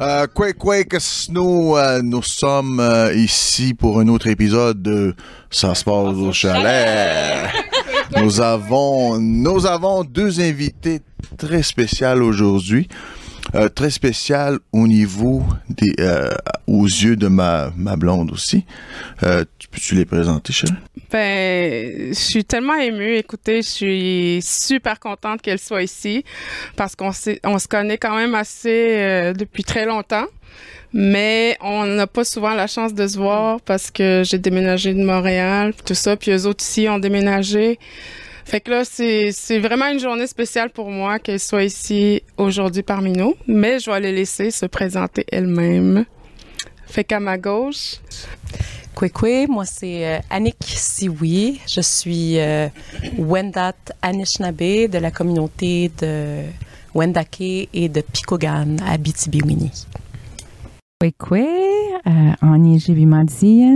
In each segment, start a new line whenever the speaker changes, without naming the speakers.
Euh, Quake Quake Snow, euh, nous sommes euh, ici pour un autre épisode de Ça se passe au chalet. nous avons, nous avons deux invités très spéciaux aujourd'hui. Euh, très spécial au niveau des, euh, aux yeux de ma, ma blonde aussi. Euh, tu peux-tu les présenter, Chérie?
Ben, je suis tellement émue. Écoutez, je suis super contente qu'elle soit ici parce qu'on se connaît quand même assez euh, depuis très longtemps. Mais on n'a pas souvent la chance de se voir parce que j'ai déménagé de Montréal, tout ça, puis eux autres ici ont déménagé. Fait que là, c'est vraiment une journée spéciale pour moi qu'elle soit ici aujourd'hui parmi nous. Mais je vais les laisser se présenter elles-mêmes. Fait qu'à ma gauche,
Kwekwe, moi c'est euh, Annick Siwi. Je suis euh, Wendat Anishinaabe de la communauté de Wendake et de Pikogan à Bitibiwini.
Kwekwe, euh, en.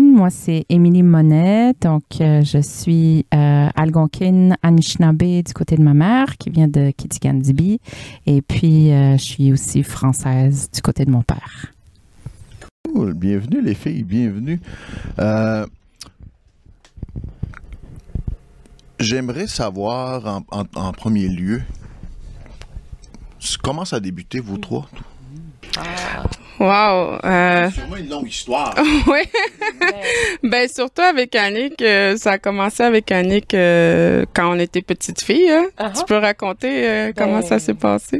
Moi, c'est Émilie Monet. Donc, euh, je suis euh, Algonquin Anishinaabe du côté de ma mère, qui vient de Kitigandibi. Et puis, euh, je suis aussi française du côté de mon père.
Cool. Bienvenue, les filles, bienvenue. Euh, J'aimerais savoir en premier lieu comment ça a débuté, vous trois?
Wow! Euh,
Sûrement une longue histoire.
oui. ben surtout avec Annick, euh, ça a commencé avec Annick euh, quand on était petite fille. hein.
Ah
Tu peux raconter euh, comment ça s'est passé?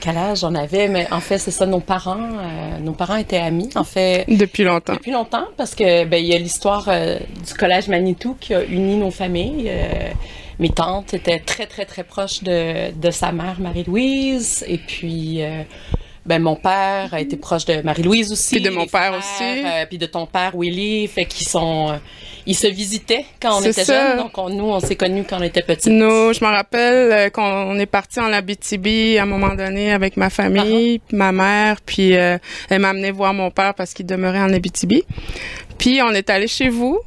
Quel âge j'en avais? Mais en fait, c'est ça, nos parents, euh, nos parents étaient amis. En fait,
depuis longtemps.
Depuis longtemps, parce que ben il y a l'histoire euh, du collège Manitou qui a uni nos familles. Euh, mes tantes étaient très très très proches de, de sa mère Marie-Louise et puis euh, ben mon père a été proche de Marie-Louise aussi.
Puis de mon père
frères,
aussi.
euh, puis de ton père Willy, fait qu'ils sont euh, ils se visitaient quand on était
ça.
jeunes. Donc on- nous on s'est connus quand on était petits.
Nous, je me rappelle euh, qu'on est parti en Abitibi à un moment donné avec ma famille, puis ma mère, puis euh, elle m'a amené voir mon père parce qu'il demeurait en Abitibi. Puis on est allé chez vous.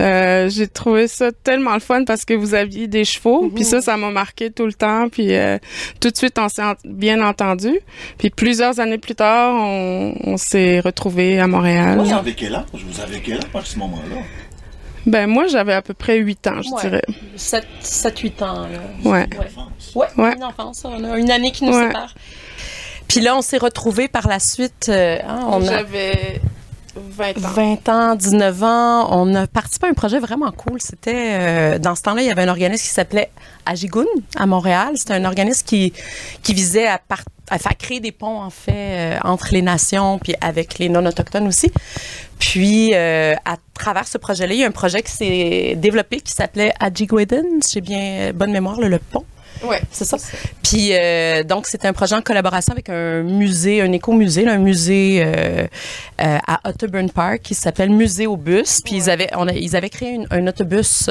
Euh, j'ai trouvé ça tellement le fun parce que vous aviez des chevaux, puis ça, ça m'a marqué tout le temps, puis euh, tout de suite on s'est en- bien entendu. Puis plusieurs années plus tard, on, on s'est retrouvés à Montréal.
Vous avez quel âge? Vous avez quel âge à ce moment-là?
Ben moi, j'avais à peu près huit ans, je
Ouais.
dirais.
7 8 ans là.
Ouais.
Ouais,
Ouais.
une enfance, on a une année qui nous
Ouais.
sépare. Puis là, on s'est retrouvés par la suite. euh, hein, on a
J'avais 20 ans.
20 ans, 19 ans. On a participé à un projet vraiment cool. C'était euh, dans ce temps-là, il y avait un organisme qui s'appelait Ajigun à Montréal. C'était un organisme qui visait à, faire créer des ponts en fait euh, entre les nations puis avec les non autochtones aussi. Puis euh, à travers ce projet-là, il y a un projet qui s'est développé qui s'appelait Ajigweden, j'ai bien bonne mémoire, le pont.
Ouais.
C'est ça. Puis euh, donc c'était un projet en collaboration avec un musée, un écomusée, un musée euh, euh, à Otterburn Park qui s'appelle Musée au bus. Puis ils avaient, on a- ils avaient créé une- un autobus.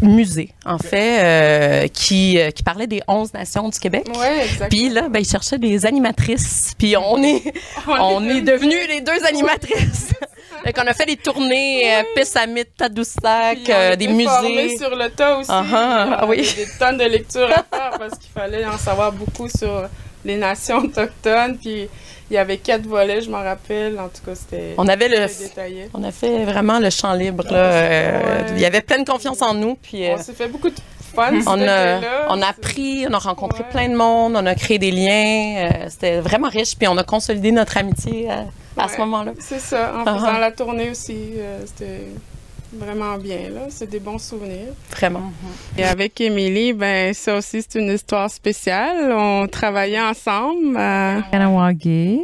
Musée, en fait, euh, qui, euh, qui parlait des 11 nations du Québec.
Ouais.
Puis là, ben, ils cherchaient des animatrices. Puis on est, on est devenus les deux animatrices. fait qu'on a fait des tournées, euh, Pessamit, Tadoussac,
on
euh, des musées.
sur le tas aussi.
Ah ah,
On
oui.
Des tonnes de lectures à faire parce qu'il fallait en savoir beaucoup sur les nations autochtones. Puis il y avait quatre volets, je m'en rappelle. En tout cas, c'était
On avait le,
détaillé.
on a fait vraiment le champ libre. Là. Euh,
Ouais.
Il y avait pleine confiance en nous. Puis euh,
On s'est fait beaucoup de fun.
on a, on a appris, on a rencontré
Ouais.
plein de monde, on a créé des liens. euh, C'était vraiment riche. Puis on a consolidé notre amitié à, à ce moment-là.
C'est ça. En
Ah
faisant
ah.
la tournée aussi, c'était vraiment bien. là. C'est des bons souvenirs.
Vraiment.
Et avec Émilie, ben ça aussi, c'est une histoire spéciale. On travaillait ensemble. euh,
Kanawagé,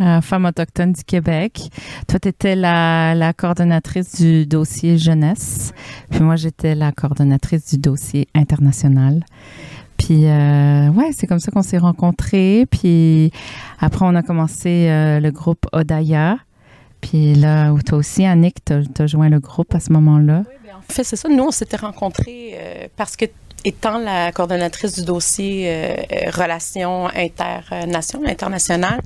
euh, femme autochtone du Québec. Toi, tu étais la, la coordonnatrice du dossier jeunesse. Puis moi, j'étais la coordonnatrice du dossier international. Puis, euh, ouais, c'est comme ça qu'on s'est rencontrés. Puis après, on a commencé euh, le groupe Odaya. Puis là, toi aussi, Annick, t'as as joint le groupe à ce moment-là?
En fait, c'est ça. Nous, on s'était rencontrés euh, parce que, étant la coordonnatrice du dossier euh, euh, Relations internationales, internationales,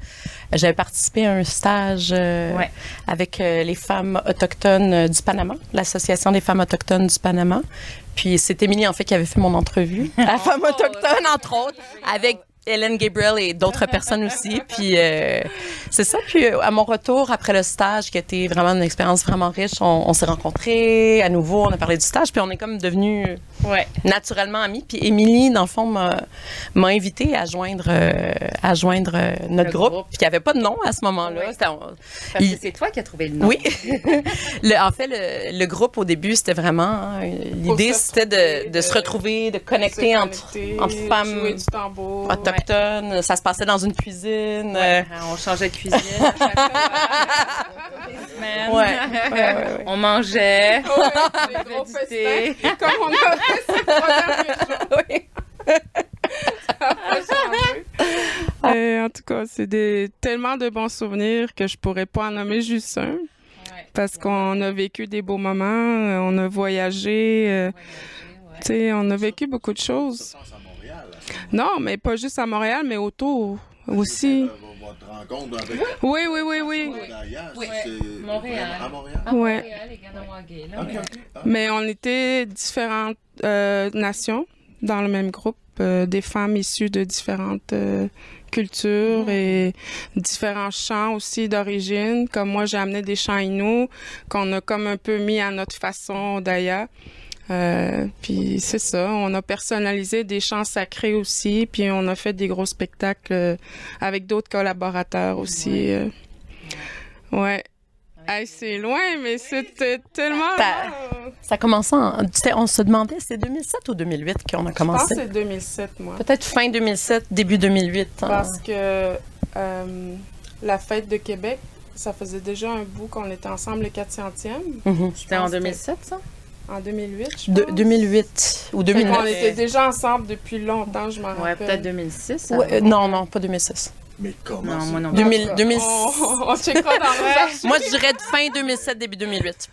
j'avais participé à un stage euh,
Ouais.
avec euh, les femmes autochtones euh, du Panama, l'Association des femmes autochtones du Panama. Puis c'est Émilie, en fait, qui avait fait mon entrevue à Femmes autochtones, entre autres, avec Hélène Gabriel et d'autres personnes aussi. Puis euh, c'est ça. Puis euh, à mon retour après le stage, qui était vraiment une expérience vraiment riche, on, on s'est rencontrés à nouveau, on a parlé du stage, puis on est comme devenus
Ouais.
naturellement amis. Puis Émilie, dans le fond, m'a invité à joindre, euh, à joindre notre
Le
groupe,
groupe.
puis il n'y avait pas de nom à ce moment-là.
Oui. Parce
Il-
que c'est toi qui as trouvé le nom.
oui. Le- en fait, le, le groupe, au début, c'était vraiment... hein, L'idée, c'était de, se retrouver, de connecter entre, femmes
Jouer du tambour.
autochtones. Ça se passait dans une cuisine. euh,
On changeait de cuisine à chaque fois. Semaine.
Ouais. Ouais, ouais, ouais.
On mangeait.
Ouais, des gros
du
festins,
thé.
comme on a fait ces trois derniers jours.
Oui.
Ça a pas changé. Euh, en tout cas, c'est des, tellement de bons souvenirs que je pourrais pas en nommer juste un. Parce qu'on a vécu des beaux moments, euh, on a voyagé, euh, tu sais, on a vécu beaucoup de choses. Non, mais pas juste à Montréal, mais autour aussi.
Votre rencontre avec
Oui, oui, oui, oui.
d'ailleurs,
Oui. Montréal.
à Montréal.
Montréal et Ganawagé.
Mais on était différentes euh, nations dans le même groupe, euh, des femmes issues de différentes euh, cultures et différents chants aussi d'origine. Comme moi, j'ai amené des chants Innu qu'on a comme un peu mis à notre façon d'Aya. Euh, puis c'est ça, on a personnalisé des chants sacrés aussi, puis on a fait des gros spectacles euh, avec d'autres collaborateurs aussi. euh. Ouais. Hey, c'est loin, mais c'était tellement...
Ça- Ça commençait en... On se demandait, c'était 2007 ou 2008 qu'on a
Je pense
commencé?
que c'est 2007, moi.
Peut-être fin 2007, début 2008. hein.
Parce que euh, la fête de Québec, ça faisait déjà un bout qu'on était ensemble le 400e.
Mhm.
C'était en 2007, ça?
En 2008, je
De-
pense.
2008 ou
Fait
2009.
qu'on était déjà ensemble depuis longtemps, je m'en
Ouais,
rappelle.
peut-être 2006.
Ouais, euh, non, non, pas 2006.
Mais comment
Non, moi non.
2000,
On,
2000
on checkera dans archives.
Moi, je dirais de fin 2007, début 2008.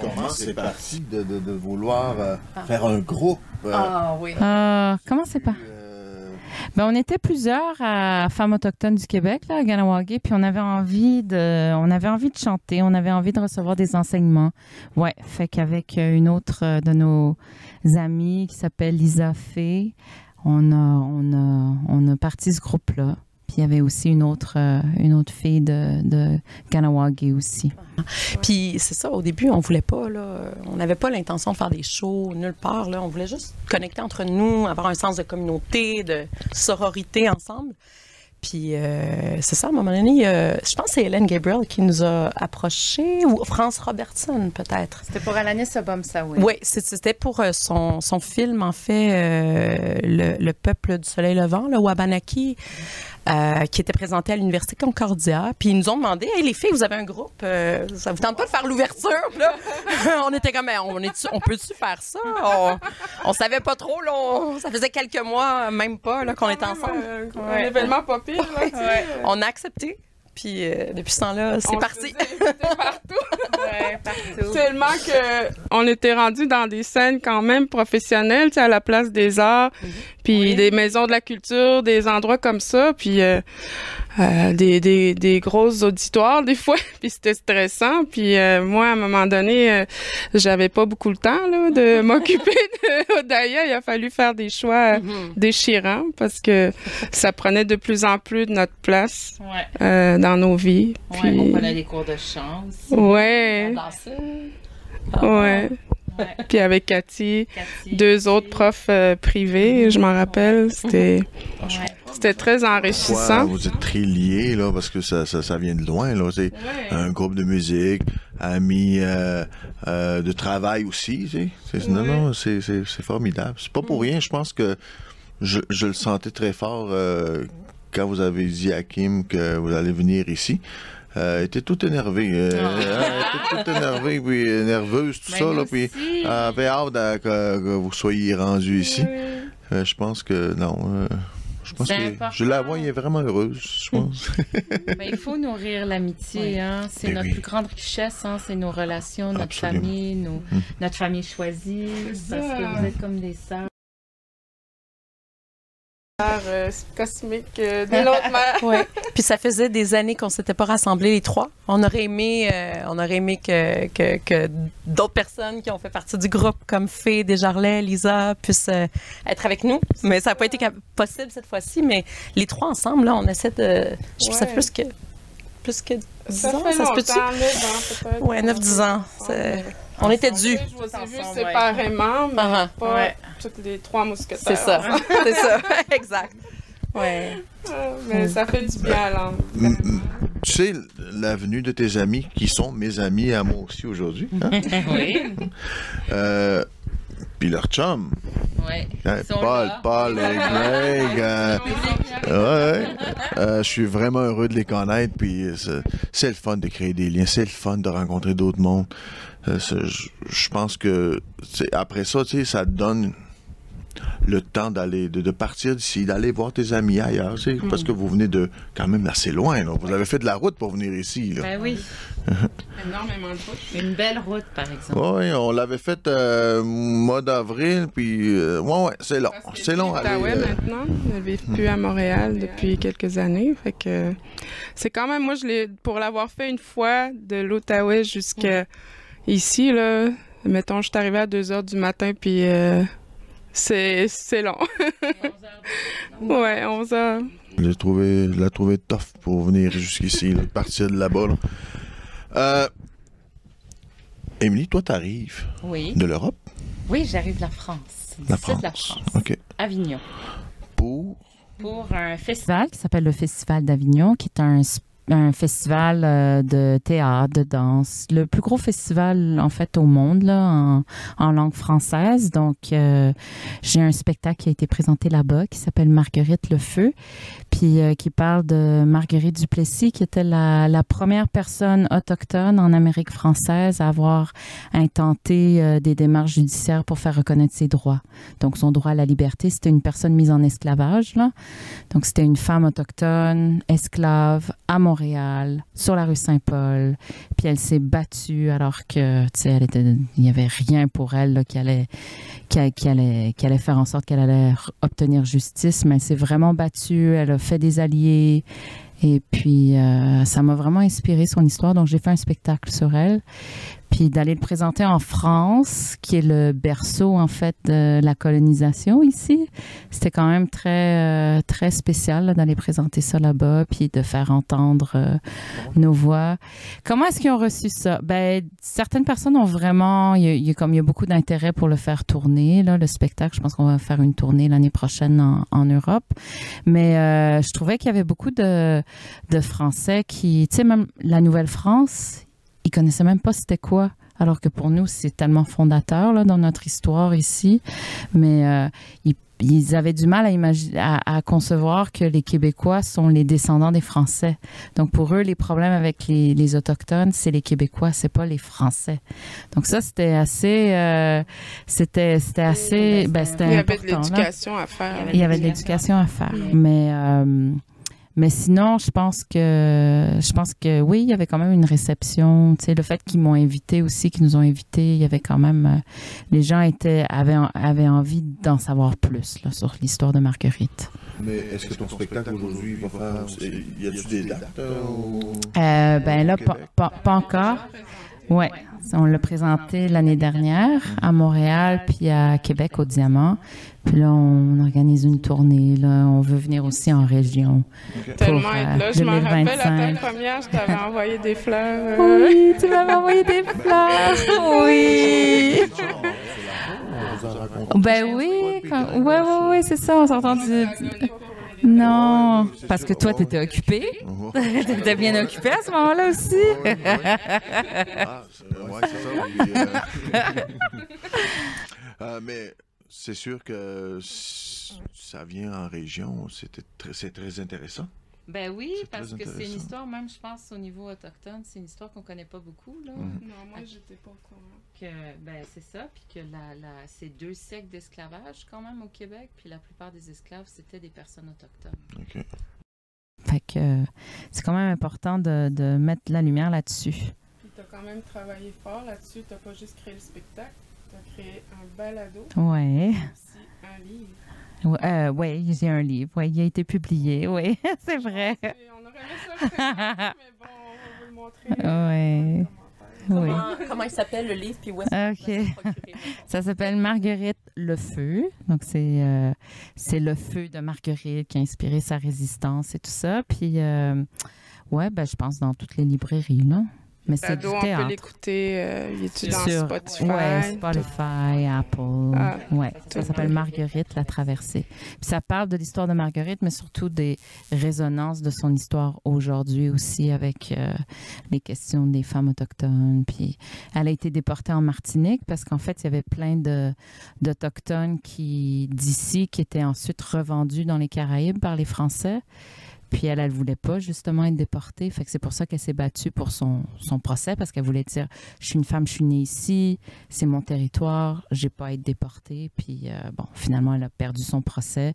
Comment c'est parti de, de, de vouloir euh, faire un groupe? euh,
Ah oui.
Euh, comment c'est pas? Ben, on était plusieurs à Femmes autochtones du Québec, là, à Ganawagé, puis on avait envie de, on avait envie de chanter, on avait envie de recevoir des enseignements. Ouais, fait qu'avec euh, une autre euh, de nos amies qui s'appelle Lisa Fay, on a, on a, on a parti ce groupe-là. Puis il y avait aussi une autre, euh, une autre fille de, de Ganawagé aussi.
Puis c'est ça, au début, on voulait pas, là, euh, on n'avait pas l'intention de faire des shows nulle part. Là. On voulait juste connecter entre nous, avoir un sens de communauté, de sororité ensemble. Puis euh, c'est ça, à un moment donné, euh, je pense que c'est Hélène Gabriel qui nous a approchés, ou France Robertson peut-être.
C'était pour Alanis Obomsa, oui.
Oui, c'était pour euh, son, son film, en fait, euh, le, le peuple du soleil levant, le Wabanaki, euh, qui était présenté à l'Université Concordia. Puis ils nous ont demandé, hey, les filles, vous avez un groupe, euh, ça vous tente pas de faire l'ouverture? Là? on était comme, on, est on peut-tu faire ça? On, on savait pas trop, là, on- ça faisait quelques mois, même pas, qu'on était ensemble.
euh, Un, événement pas pire, là.
On a accepté. Puis euh, depuis ce temps-là, c'est
On
parti.
partout.
Ouais, partout.
Tellement que on était rendu dans des scènes quand même professionnelles, tu sais, à la place des arts, puis
Oui.
des maisons de la culture, des endroits comme ça, puis euh, euh, des, des, des grosses auditoires des fois, puis c'était stressant. Puis euh, moi, à un moment donné, euh, j'avais pas beaucoup le temps là, de m'occuper de Odaya. Il a fallu faire des choix euh,
Mhm.
déchirants parce que ça prenait de plus en plus de notre place
Ouais.
euh, dans nos vies.
Ouais,
Puis,
on prenait des cours de chant aussi.
ouais,
Danser.
ouais.
Ouais.
Puis avec Cathy,
Cathy
deux autres profs euh, privés, je m'en rappelle. C'était
Ouais.
très enrichissant.
vous êtes très liés, là, parce que ça, ça, ça vient de loin, là. C'est
Ouais.
un groupe de musique, amis euh, euh, de travail aussi, tu sais. C'est- Non, non, c'est c'est- c'est formidable. C'est pas pour rien, je pense que je, je le sentais très fort euh, quand vous avez dit à Kim que vous allez venir ici. Euh, elle était toute énervée. euh, elle était toute énervée, puis nerveuse, tout
Ben,
ça, là, puis elle avait hâte à- que, que vous soyez rendu ici. Euh, je pense que non. euh, je pense que
important.
je la vois, elle est vraiment heureuse, je pense.
Ben, il faut nourrir l'amitié. Hein. C'est
Ben
notre
oui.
plus grande richesse. Hein. C'est nos relations, notre
Absolument.
famille, nos-
Mm.
notre famille choisie. Parce que vous êtes comme des sœurs.
Euh, cosmique euh, de l'autre mère.
ouais. Puis ça faisait des années qu'on s'était pas rassemblés les trois. On aurait aimé, euh, on aurait aimé que, que, que d'autres personnes qui ont fait partie du groupe, comme Fée, Desjardins, Lisa, puissent euh, être avec nous. Mais ça n'a pas été possible cette fois-ci. Mais les trois ensemble, là, on essaie de. Je
Ouais.
plus que. Plus que 10
Ça
ans,
fait
ça se peut-tu? Ouais, 9-10 ans. C'est- On était dû.
Je vous ai vu
Ensemble,
séparément, mais
Ah,
pas
Ouais.
toutes les trois mousquetaires.
C'est ça. C'est ça. exact. Ouais.
Ah, mais ça fait du bien à l'âme.
M- m- Tu sais, l'avenue de tes amis qui sont mes amis à moi aussi aujourd'hui. hein?
Oui.
Euh, Puis leur chum.
Ouais.
hein, Paul,
là.
Paul et Greg. euh, ouais, ouais. Euh, je suis vraiment heureux de les connaître. Puis c'est le fun de créer des liens. C'est le fun de rencontrer d'autres mondes. Euh, je pense que après ça, tu sais, ça te donne le temps d'aller de, de partir d'ici, d'aller voir tes amis ailleurs, tu sais, parce que vous venez de quand même assez loin. là. Vous avez fait de la route pour venir ici. Là.
Ben oui.
Énormément de route.
Une belle route, par exemple.
Oui, on l'avait fait euh, mois d'avril, puis euh, ouais, ouais, c'est long. C'est long. Aller, euh,
maintenant. Elle vit plus à Montréal depuis quelques années. Fait que c'est quand même, moi, je l'ai, pour l'avoir fait une fois de l'Outaouais jusqu'à ici, là, mettons, je suis arrivée à 2 heures du matin, puis euh, c'est, c'est long. ouais, 11 heures.
je l'ai trouvé, je l'ai trouvé tough pour venir jusqu'ici, là, partir de là-bas. là. Euh, Émilie, toi, t'arrives
Oui.
de l'Europe,
Oui, j'arrive de la France.
la France.
de la France.
OK.
Avignon.
Pour?
Pour un festival.
qui s'appelle le Festival d'Avignon, qui est un, un festival euh, de théâtre, de danse, le plus gros festival en fait au monde là, en, langue française. Donc, euh, j'ai un spectacle qui a été présenté là-bas qui s'appelle Marguerite le Feu, puis euh, qui parle de Marguerite Duplessis, qui était la, première personne autochtone en Amérique française à avoir intenté des démarches judiciaires pour faire reconnaître ses droits. Donc, son droit à la liberté, c'était une personne mise en esclavage, là. Donc, c'était une femme autochtone, esclave, à Montréal, sur la rue Saint-Paul. Puis elle s'est battue alors que, tu sais, elle il n'y avait rien pour elle qui, allait, qui, allait, qui allait faire en sorte qu'elle allait obtenir justice. Mais elle s'est vraiment battue, elle a fait des alliés. Et puis, euh, ça m'a vraiment inspiré son histoire. Donc, j'ai fait un spectacle sur elle. Puis d'aller le présenter en France, qui est le berceau, en fait, de la colonisation ici c'était quand même très, euh, très spécial d'aller présenter ça là-bas, puis de faire entendre euh, nos voix. Comment est-ce qu'ils ont reçu ça? Ben, certaines personnes ont vraiment, il y y a comme il y a beaucoup d'intérêt pour le faire tourner, là, le spectacle. Je pense qu'on va faire une tournée l'année prochaine en, en Europe. Mais euh, je trouvais qu'il y avait beaucoup de, de Français qui, tu sais, même la Nouvelle-France, ils connaissaient même pas c'était quoi. Alors que pour nous, c'est tellement fondateur là, dans notre histoire ici. Mais euh, ils, ils avaient du mal à, imaginer, à, à concevoir que les Québécois sont les descendants des Français. Donc pour eux, les problèmes avec les, les Autochtones, c'est les Québécois, c'est pas les Français. Donc ça, c'était assez... euh, c'était assez... Ben, c'était
Il y avait de l'éducation à faire.
Il y avait de l'éducation à faire. Mais, euh, mais sinon, je pense que je pense que oui, il y avait quand même une réception. Tu sais, le fait qu'ils m'ont invité aussi, qu'ils nous ont invités, il y avait quand même euh, les gens étaient avaient avaient envie d'en savoir plus là, sur l'histoire de Marguerite.
Mais est-ce que ton spectacle aujourd'hui va faire. Y a-tu des dates euh,
Euh, ben là, pas, pas encore. Ouais, on l'a présenté l'année dernière à Montréal puis à Québec au Diamant. Puis là, on organise une tournée. Là, on veut venir aussi en région.
Tellement
pour,
être
euh,
là. Je m'en rappelle, à ta
2025.
première, je t'avais envoyé des fleurs. euh,
Oui, tu m'avais envoyé des fleurs. Oui. Ben oui. quand- Ouais, ouais, ouais, c'est ça. On s'est entendu. Non, parce que toi, t'étais occupé.
Oh.
T'étais bien occupé à ce moment-là aussi.
Ah, c'est- ouais, c'est ça. oui, euh. Euh, mais c'est sûr que ça vient en région, c'était très- c'est très intéressant.
Ben oui, parce que c'est une histoire, même je pense au niveau autochtone, c'est une histoire qu'on connaît pas beaucoup. Là.
Mhm.
Non, moi, j'étais pas au courant.
Que, ben, c'est ça, puis que la, la, c'est deux siècles d'esclavage quand même au Québec, puis la plupart des esclaves, c'était des personnes autochtones.
OK.
Fait que c'est quand même important de, de mettre la lumière là-dessus.
Puis t'as quand même travaillé fort là-dessus. T'as pas juste créé le spectacle, t'as créé un balado,
Ouais.
aussi un livre.
Oui, euh, ouais, j'ai un livre. Oui, il a été publié. Oui, c'est vrai.
On aurait ça, mais bon, on va vous le montrer.
Oui.
Oui. Comment, il s'appelle le livre puis où est-ce
Ça s'appelle Marguerite le feu. Donc c'est euh, c'est le feu de Marguerite qui a inspiré sa résistance et tout ça. Puis euh, ouais, ben je pense dans toutes les librairies là.
Mais c'est du théâtre. on peut l'écouter, euh, il est dans Sur, Spotify.
Ouais, Spotify, Apple. Ah, ouais, ça s'appelle Marguerite, la traversée. Puis ça parle de l'histoire de Marguerite, mais surtout des résonances de son histoire aujourd'hui aussi avec euh, les questions des femmes autochtones. Puis elle a été déportée en Martinique parce qu'en fait, il y avait plein d'autochtones qui d'ici qui étaient ensuite revendus dans les Caraïbes par les Français. Puis elle, elle voulait pas justement être déportée. Fait que c'est pour ça qu'elle s'est battue pour son, son procès parce qu'elle voulait dire je suis une femme, je suis née ici, c'est mon territoire, j'ai pas à être déportée. Puis euh, bon, finalement, elle a perdu son procès.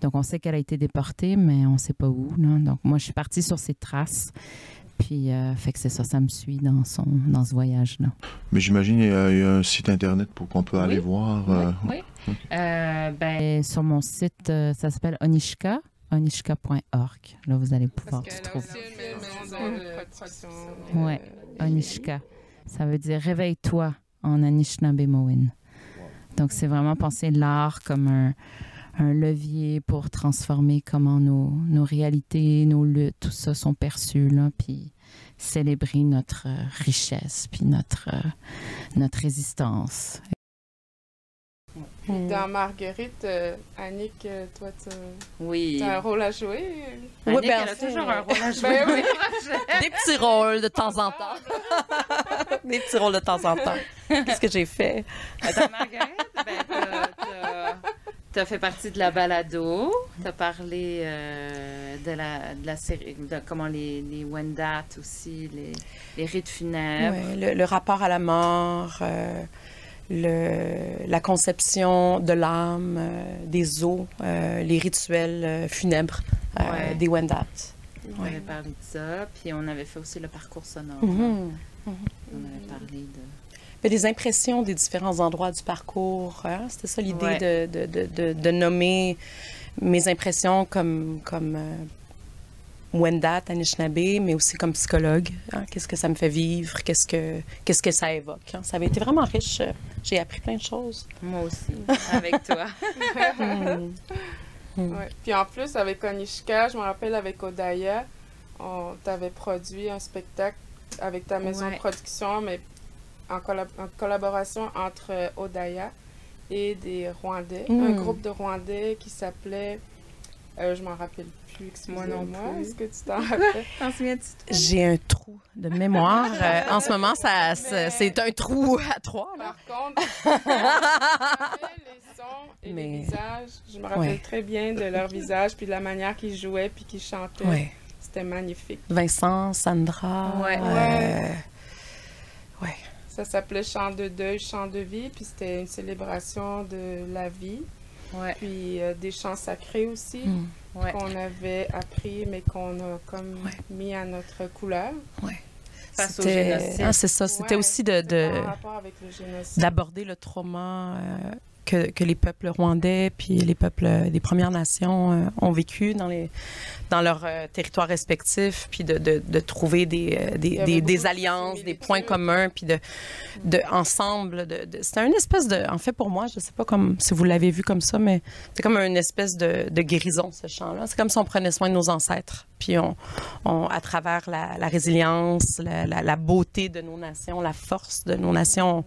Donc on sait qu'elle a été déportée, mais on sait pas où. Donc moi, je suis partie sur ses traces. Puis, euh, fait que c'est ça, ça me suit dans, son, dans ce voyage-là.
Mais j'imagine qu'il y, a un site internet pour qu'on peut aller voir.
Euh, oui. ben, sur mon site, ça s'appelle Onishka onishka.org. Là, vous allez pouvoir trouver. Oui, Onishka. Ça veut dire réveille-toi en Anishinaabe Donc, c'est vraiment penser l'art comme un, un, levier pour transformer comment nos, nos, réalités, nos luttes, tout ça sont perçus, là, puis célébrer notre richesse, puis notre, notre résistance.
Dans Marguerite, euh, Annick, euh, toi, tu as un rôle à jouer?
Oui, bien, elle a toujours un rôle à jouer. Ben oui. Des petits rôles de temps en temps. Des petits rôles de temps en temps. Qu'est-ce que j'ai fait?
Dans Marguerite, ben, tu as fait partie de la balado. Tu as parlé euh, de, la, de la série, de comment les, les Wendat aussi, les, les rites funèbres.
Oui, le, le, rapport à la mort le, la conception de l'âme, euh, des eaux, euh, les rituels euh, funèbres des Wendat.
On avait parlé de ça, puis on avait fait aussi le parcours sonore. Mm-hmm. On avait parlé de...
des impressions des différents endroits du parcours. Hein? C'était ça l'idée de, de, de, de, nommer mes impressions comme, comme Wendat, Anishinaabe, mais aussi comme psychologue. Hein, qu'est-ce que ça me fait vivre? Qu'est-ce que, qu'est-ce que ça évoque? Hein? Ça avait été vraiment riche. J'ai appris plein de choses.
Moi aussi, avec toi.
Puis en plus, avec Onishka, je me rappelle avec Odaya, on t'avait produit un spectacle avec ta maison de production, mais en, collaboration entre Odaya et des Rwandais, un hmm. groupe de Rwandais qui s'appelait, euh, je m'en rappelle moi non. Est-ce que tu t'en rappelles?
J'ai un trou de mémoire. Euh, en ce moment, ça, c'est un trou à trois.
Par contre, les sons et les visages, je me rappelle très bien de leur visage, puis de la manière qu'ils jouaient, puis qu'ils chantaient. C'était magnifique.
Vincent, Sandra.
Ouais. Euh, ouais. Ça s'appelait Chant de deuil, Chant de vie, puis c'était une célébration de la vie. Ouais. Puis euh, des chants sacrés aussi. Hmm qu'on avait appris, mais qu'on a comme mis à notre couleur.
Ouais. Ah, c'est ça. C'était aussi de, d'aborder le trauma euh, que, que, les peuples rwandais puis les peuples des Premières Nations euh, ont vécu dans les dans leurs euh, territoires respectifs puis de, de, de trouver des, euh, des, des, des alliances, des points communs puis de, de ensemble c'était une espèce de en fait pour moi, je sais pas comme si vous l'avez vu comme ça mais c'est comme une espèce de, de guérison ce chant là, c'est comme si on prenait soin de nos ancêtres puis on, on à travers la, la résilience, la, la, la, beauté de nos nations, la force de nos nations,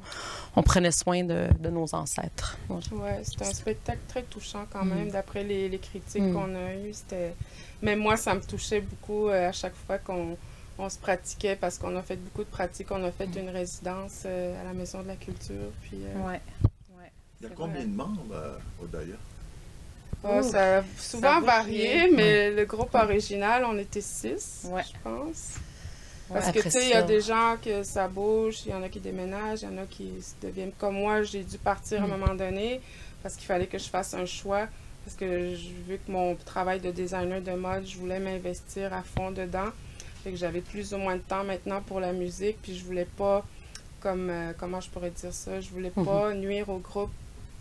on, prenait soin de, de nos ancêtres.
Ouais, c'était un spectacle très touchant quand mm. même, d'après les, les, critiques mm. qu'on a eues. C'était... Mais moi, ça me touchait beaucoup euh, à chaque fois qu'on on se pratiquait, parce qu'on a fait beaucoup de pratiques. On a fait mm. une résidence euh, à la Maison de la Culture. Puis,
euh, ouais. ouais. Il y a combien de membres au Daya?
Oh, ça a souvent varié, mais le groupe original, on était six, je pense. Parce que, tu sais, il y a des gens que ça bouge, il y en a qui déménagent, il y en a qui deviennent comme moi. J'ai dû partir à un mm. moment donné parce qu'il fallait que je fasse un choix. Parce que je, vu que mon travail de designer de mode, je voulais m'investir à fond dedans. Fait que j'avais plus ou moins de temps maintenant pour la musique, puis je voulais pas, comme, euh, comment je pourrais dire ça, je voulais mm-hmm. pas nuire au groupe,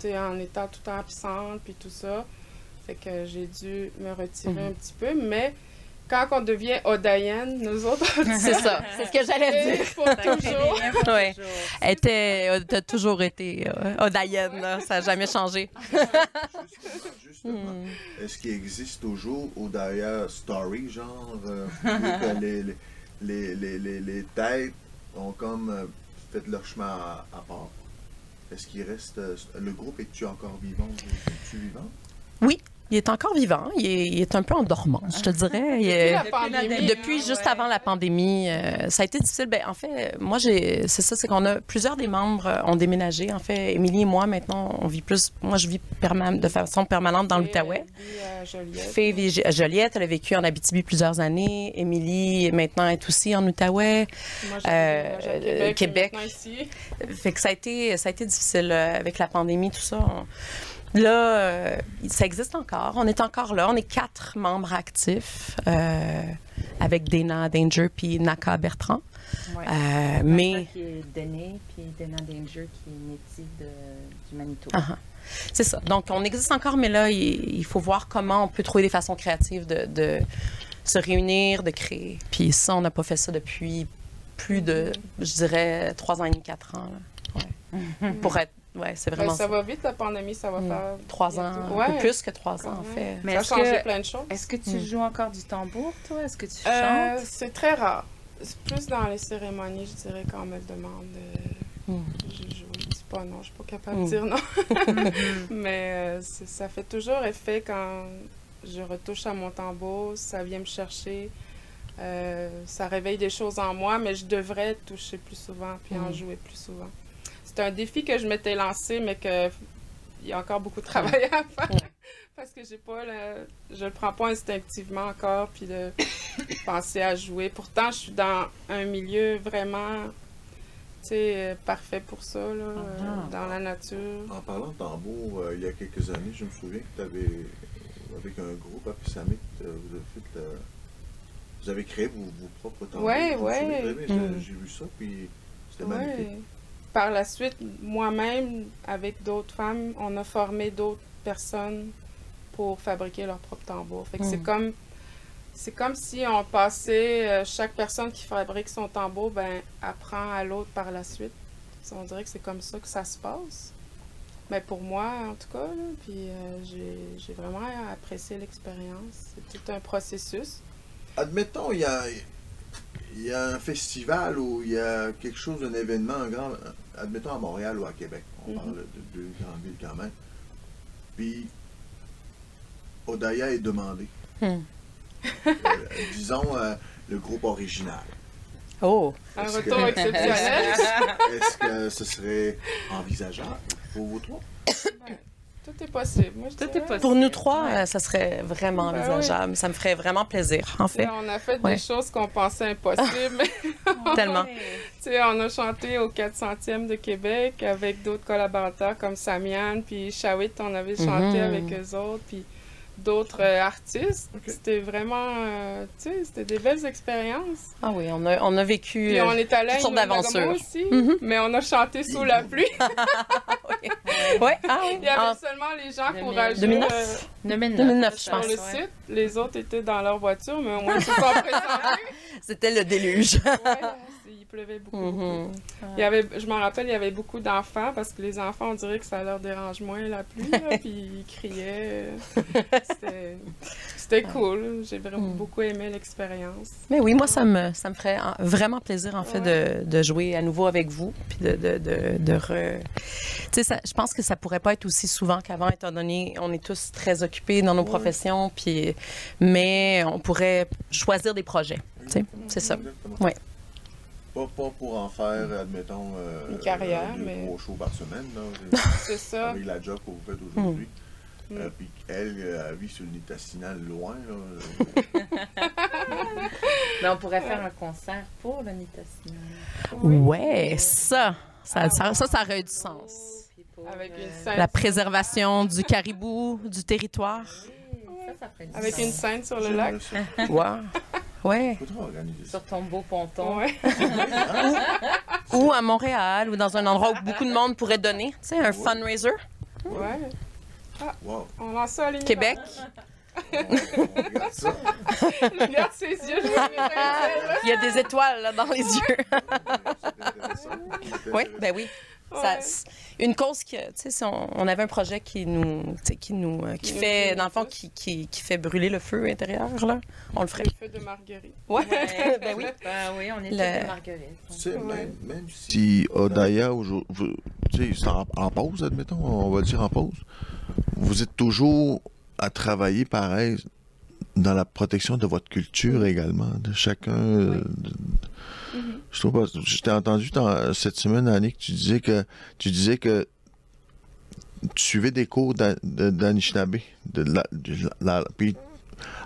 tu sais, en étant tout le temps absente, puis tout ça. Fait que j'ai dû me retirer mhm. un petit peu, mais quand on devient Odayenne, nous autres,
c'est ça, c'est ce que j'allais dire.
Pour toujours.
oui. Elle était, a toujours été euh, Odayenne, ça n'a jamais changé.
Justement, hmm. est-ce qu'il existe toujours Odaya Story, genre, euh, les, les, les, les, les, têtes ont comme euh, fait leur chemin à, à part? Est-ce qu'il reste. le groupe, est-tu encore vivant? Es-tu vivant?
Oui, il est encore vivant. Il est, un peu en dormance, je te dirais.
depuis, la pandémie,
depuis juste avant la pandémie, euh, ça a été difficile. Ben, en fait, moi, j'ai, c'est ça, c'est qu'on a plusieurs des membres euh, ont déménagé. En fait, Émilie et moi, maintenant, on vit plus. Moi, je vis de façon permanente dans l'Outaouais. Fée Joliette, elle a vécu en Abitibi plusieurs années. Émilie, maintenant, est aussi en Outaouais.
Moi, euh, Québec. Ici.
Fait que ça a été, ça a été difficile avec la pandémie, tout ça. Là, euh, ça existe encore. On est encore là. On est quatre membres actifs euh, avec Dana Danger puis Naka Bertrand.
Ouais. Euh, mais qui est Dené puis Dana Danger qui est métier du Manitoba. Uh-huh.
C'est ça. Donc, on existe encore, mais là, il, faut voir comment on peut trouver des façons créatives de, se réunir, de créer. Puis ça, on n'a pas fait ça depuis plus de, je dirais, trois ans et demi, quatre ans. Ouais. Pour être Ouais, c'est vraiment.
ça, va vite, la pandémie, ça va mm. faire.
Trois ans. Ouais. plus que trois ans, en fait.
Mais ça a changé plein de choses.
Est-ce que tu mm. joues encore du tambour, toi? Est-ce que tu euh, chantes?
C'est très rare. Plus dans les cérémonies, je dirais, quand on me demande. Euh, mm. Je joue. Je dis pas non, je suis pas capable de dire non. Mais euh, ça fait toujours effet quand je retouche à mon tambour, ça vient me chercher. ça réveille des choses en moi, mais je devrais toucher plus souvent puis en jouer plus souvent c'est un défi que je m'étais lancé, mais que il y a encore beaucoup de travail à faire. Parce que j'ai pas le, je le prends pas instinctivement encore, puis de penser à jouer. Pourtant, je suis dans un milieu vraiment, tu sais, parfait pour ça, là, ah. dans la nature.
En parlant de tambour, euh, il y a quelques années, je me souviens que tu avais, avec un groupe à Pissamit, euh, vous avez fait, euh, vous avez créé vos, propres tambours.
Oui, oui.
J'ai vu ça, puis c'était magnifique
par la suite, moi-même, avec d'autres femmes, on a formé d'autres personnes pour fabriquer leur propre tambour. Fait que c'est mm. comme c'est comme si on passait euh, chaque personne qui fabrique son tambour ben apprend à l'autre par la suite. On dirait que c'est comme ça que ça se passe. Mais pour moi, en tout cas, puis euh, j'ai vraiment apprécié l'expérience. C'est tout un processus.
Admettons, il y a, il y a un festival ou il y a quelque chose, un événement, un grand, admettons à Montréal ou à Québec, on parle de deux grandes villes quand même. Puis, Odaya est demandé. Hmm. Euh, disons euh, le groupe original.
Oh!
Un retour exceptionnel.
Est-ce que ce serait envisageable pour vous trois?
Tout est possible. Moi,
Pour nous trois, euh, ça serait vraiment ben envisageable. Ça me ferait vraiment plaisir, en fait.
on a fait des choses qu'on pensait impossibles.
Tellement.
on a chanté au 400e de Québec avec d'autres collaborateurs comme Samian, puis Shawit, on avait chanté mhm. avec eux autres. Puis d'autres euh, artistes. C'était vraiment, euh, tu sais, c'était des belles expériences.
Ah oui, on a, on a vécu
Puis on est allé toutes sortes d'aventures. aussi, mhm. mais on a chanté sous la pluie.
oui. ouais. Ah,
oui. Il y avait ah. seulement les gens courageux
2009, euh, 2009, je pense.
Sur le site, les autres étaient dans leur voiture, mais au moins ils se sont présentés.
C'était le déluge.
ouais, pleuvait beaucoup. Mhm. il y avait, je m'en rappelle, il y avait beaucoup d'enfants parce que les enfants, on dirait que ça leur dérange moins la pluie, puis ils criaient. C'était cool. J'ai vraiment hmm. beaucoup aimé l'expérience.
Mais oui, moi, ça me, ça me ferait vraiment plaisir, en fait, de, de, jouer à nouveau avec vous. Puis de, de, de, de re... Tu sais, je pense que ça pourrait pas être aussi souvent qu'avant, étant donné on est tous très occupés dans nos professions. Puis, mais on pourrait choisir des projets. Tu sais, c'est ça. Oui.
Pas, pas, pour en faire, admettons,
euh, une carrière, mais.
Trois shows par semaine.
C'est ça.
Avec la job que vous faites aujourd'hui. Hmm. Euh, puis elle, euh, vit sur le Nitacinal loin. Là.
Mais on pourrait faire un concert pour le Nitacinal.
Oui. Ouais, ça. Ça, ça, ça, aurait du sens.
Avec une
scène. La préservation du caribou, du territoire.
Avec une scène sur le lac.
Ouais. Ouais.
Sur ton beau ponton.
Ouais.
ou à Montréal, ou dans un endroit où beaucoup de monde pourrait donner. Tu sais, un fundraiser.
Ouais. Ah, On lance ça à
Québec.
regarde ça. regarde ses yeux.
Il y a des étoiles là, dans les yeux. oui, ben oui. Ça, une cause que, tu sais, on, on, avait un projet qui nous, qui nous, euh, qui, fait, dans le fond, qui, qui, qui, fait brûler le feu intérieur, là. On le ferait.
Le feu de Marguerite.
Ouais. ouais. ben oui.
Ben oui, on est le... de Marguerite.
Tu sais, même, même, si Odaya, tu sais, en, en pause, admettons, on va dire en pause, vous êtes toujours à travailler pareil dans la protection de votre culture également, de chacun. Oui. De, Mm -hmm. Je trouve pas. Je t'ai entendu dans, cette semaine, Annie, que tu disais que tu disais que tu suivais des cours d'Anishinaabe. De, de, la, de la, puis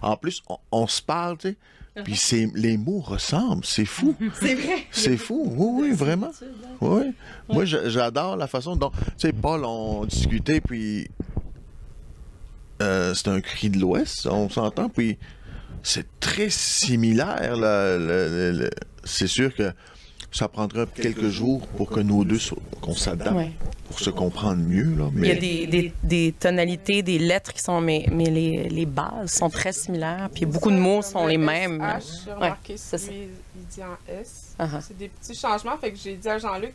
en plus, on, on se parle, tu sais. Puis c'est les mots ressemblent, c'est fou.
C'est vrai.
C'est fou, oui, oui, vraiment. Oui. Ouais. Moi, j'adore la façon dont, tu sais, Paul, on discutait, puis euh, c'est un cri de l'Ouest, on s'entend, puis c'est très similaire. Là, le, le, c'est sûr que ça prendra quelques jours pour que nos deux, qu'on s'adapte, ouais. pour se comprendre mieux. Là, mais...
Il y a des, des, des, tonalités, des lettres qui sont, mais, mais les, les bases sont très similaires, puis beaucoup de mots sont les mêmes.
H, j'ai remarqué, ouais, c'est lui, il dit en S. Uh -huh. C'est des petits changements, fait que j'ai dit à Jean-Luc,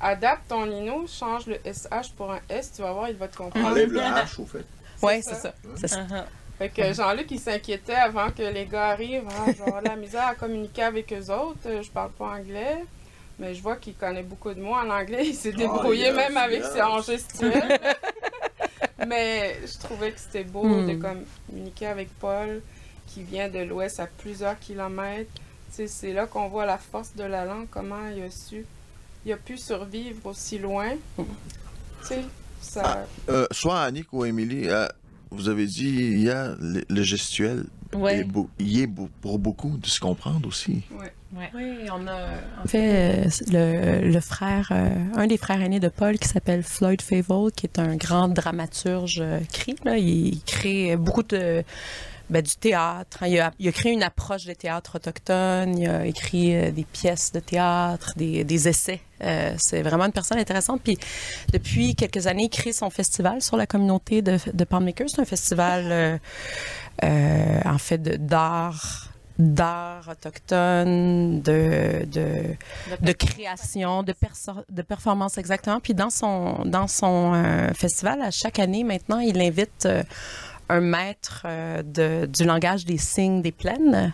adapte ton lino, change le SH pour un S, tu vas voir, il va te comprendre.
Enlève le H, au fait.
Oui, c'est ça. ça.
Fait que Jean-Luc, il s'inquiétait avant que les gars arrivent. Hein, je vais avoir la misère à communiquer avec eux autres. Je parle pas anglais. Mais je vois qu'il connaît beaucoup de mots en anglais. Il s'est débrouillé oh, yes, même avec yes. ses mais je trouvais que c'était beau mm. de communiquer avec Paul, qui vient de l'Ouest à plusieurs kilomètres. C'est là qu'on voit la force de la langue, comment il a su. Il a pu survivre aussi loin. Mm. Ça...
Ah, euh, soit Annick ou Émilie, euh, vous avez dit, il y a le, le gestuel.
Ouais.
Beau, il est beau, pour beaucoup de se comprendre aussi.
Ouais.
Ouais. Oui, on a en fait le, le frère, euh, un des frères aînés de Paul qui s'appelle Floyd Favell, qui est un grand dramaturge euh, cri. Là. Il crée beaucoup de ben, du théâtre. Il a, il a, créé une approche des théâtres autochtones. Il a écrit euh, des pièces de théâtre, des, des essais. Euh, c'est vraiment une personne intéressante. Puis depuis quelques années, il crée son festival sur la communauté de, de. C'est un festival euh, euh, en fait d'art d'art autochtone, de, de, de, création, de, de performance exactement. Puis dans son, dans son euh, festival, à chaque année maintenant, il invite euh, un maître euh, de, du langage des signes des plaines.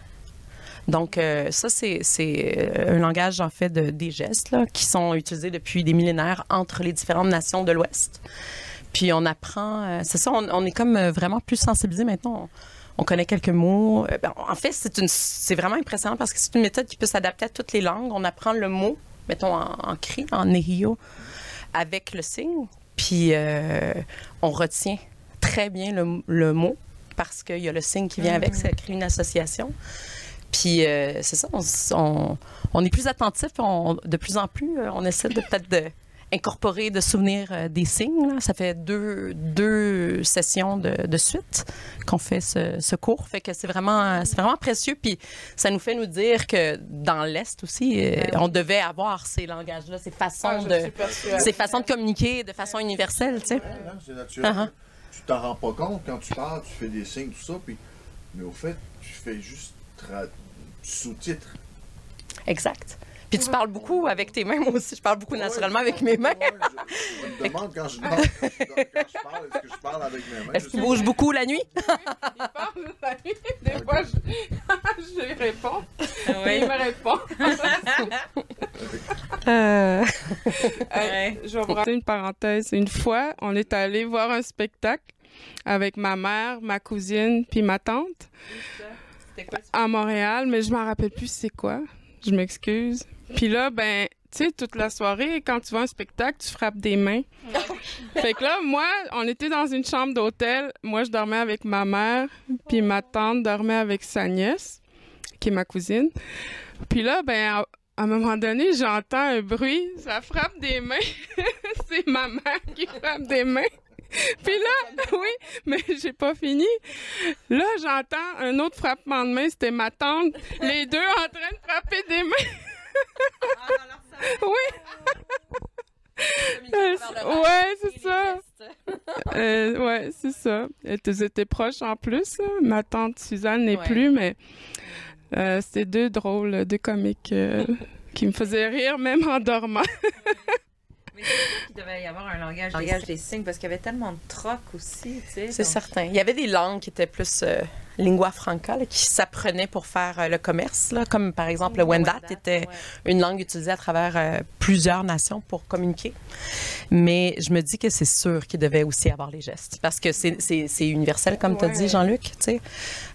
Donc, euh, ça, c'est un langage, en fait, de, des gestes là, qui sont utilisés depuis des millénaires entre les différentes nations de l'Ouest. Puis, on apprend, euh, c'est ça, on, est comme vraiment plus sensibilisé maintenant. On, on connaît quelques mots. Ben, en fait, c'est vraiment impressionnant parce que c'est une méthode qui peut s'adapter à toutes les langues. On apprend le mot, mettons, en, cri, en nehio, avec le signe. Puis, euh, on retient très bien le, le mot parce qu'il y a le signe qui vient avec, ça crée une association. Puis euh, c'est ça, on, on, on, est plus attentif, on, de plus en plus, euh, on essaie de peut-être de incorporer, de souvenir euh, des signes. Là. Ça fait deux, deux sessions de, de suite qu'on fait ce, ce, cours. Fait que c'est vraiment, c'est vraiment précieux. Puis ça nous fait nous dire que dans l'Est aussi, on devait avoir ces langages-là, ces façons,
ah,
de, ces façons de communiquer de façon universelle. Tu sais.
Ouais, c'est naturel. Uh -huh. Tu t'en rends pas compte quand tu parles, tu fais des signes, tout ça. Puis, mais au fait, tu fais juste sous-titres.
Exact. Puis tu parles beaucoup avec tes mains, moi aussi. Je parle beaucoup naturellement avec mes mains.
Ouais, je, je, me demande quand je, quand je parle, est-ce que je parle avec mes mains?
Est-ce qu'il bouge beaucoup la nuit?
Oui, il parle la nuit. Des okay. fois, je, je lui réponds. Oui. Il me répond. euh... ouais. Je vais vous raconter une parenthèse. Une fois, on est allé voir un spectacle avec ma mère, ma cousine, puis ma tante. Quoi, à Montréal, mais je m'en rappelle plus c'est quoi. Je m'excuse. Puis là, ben, tu sais, toute la soirée, quand tu vois un spectacle, tu frappes des mains. fait que là, moi, on était dans une chambre d'hôtel. Moi, je dormais avec ma mère, puis ma tante dormait avec sa nièce, qui est ma cousine. Puis là, ben, à, à un moment donné, j'entends un bruit, ça frappe des mains. C'est ma mère qui frappe des mains. Puis là, oui, mais j'ai pas fini. Là, j'entends un autre frappement de main, c'était ma tante. Les deux en train de frapper des mains. Oui. ouais, c'est ça. euh, ouais, c'est ça. Ils étaient proches en plus. Ma tante Suzanne n'est plus, mais euh, c'était deux drôles, deux comiques euh, qui me faisaient rire même en dormant.
Mais c'est qu'il devait y avoir un langage, langage des signes parce qu'il y avait tellement de troc aussi, tu sais.
C'est certain. Il y avait des langues qui étaient plus euh, lingua franca, qui s'apprenaient pour faire euh, le commerce, là, comme par exemple le Wendat était une langue utilisée à travers euh, plusieurs nations pour communiquer. Mais je me dis que c'est sûr qu'il devait aussi avoir les gestes parce que c'est universel, comme tu as dit, Jean-Luc, tu sais.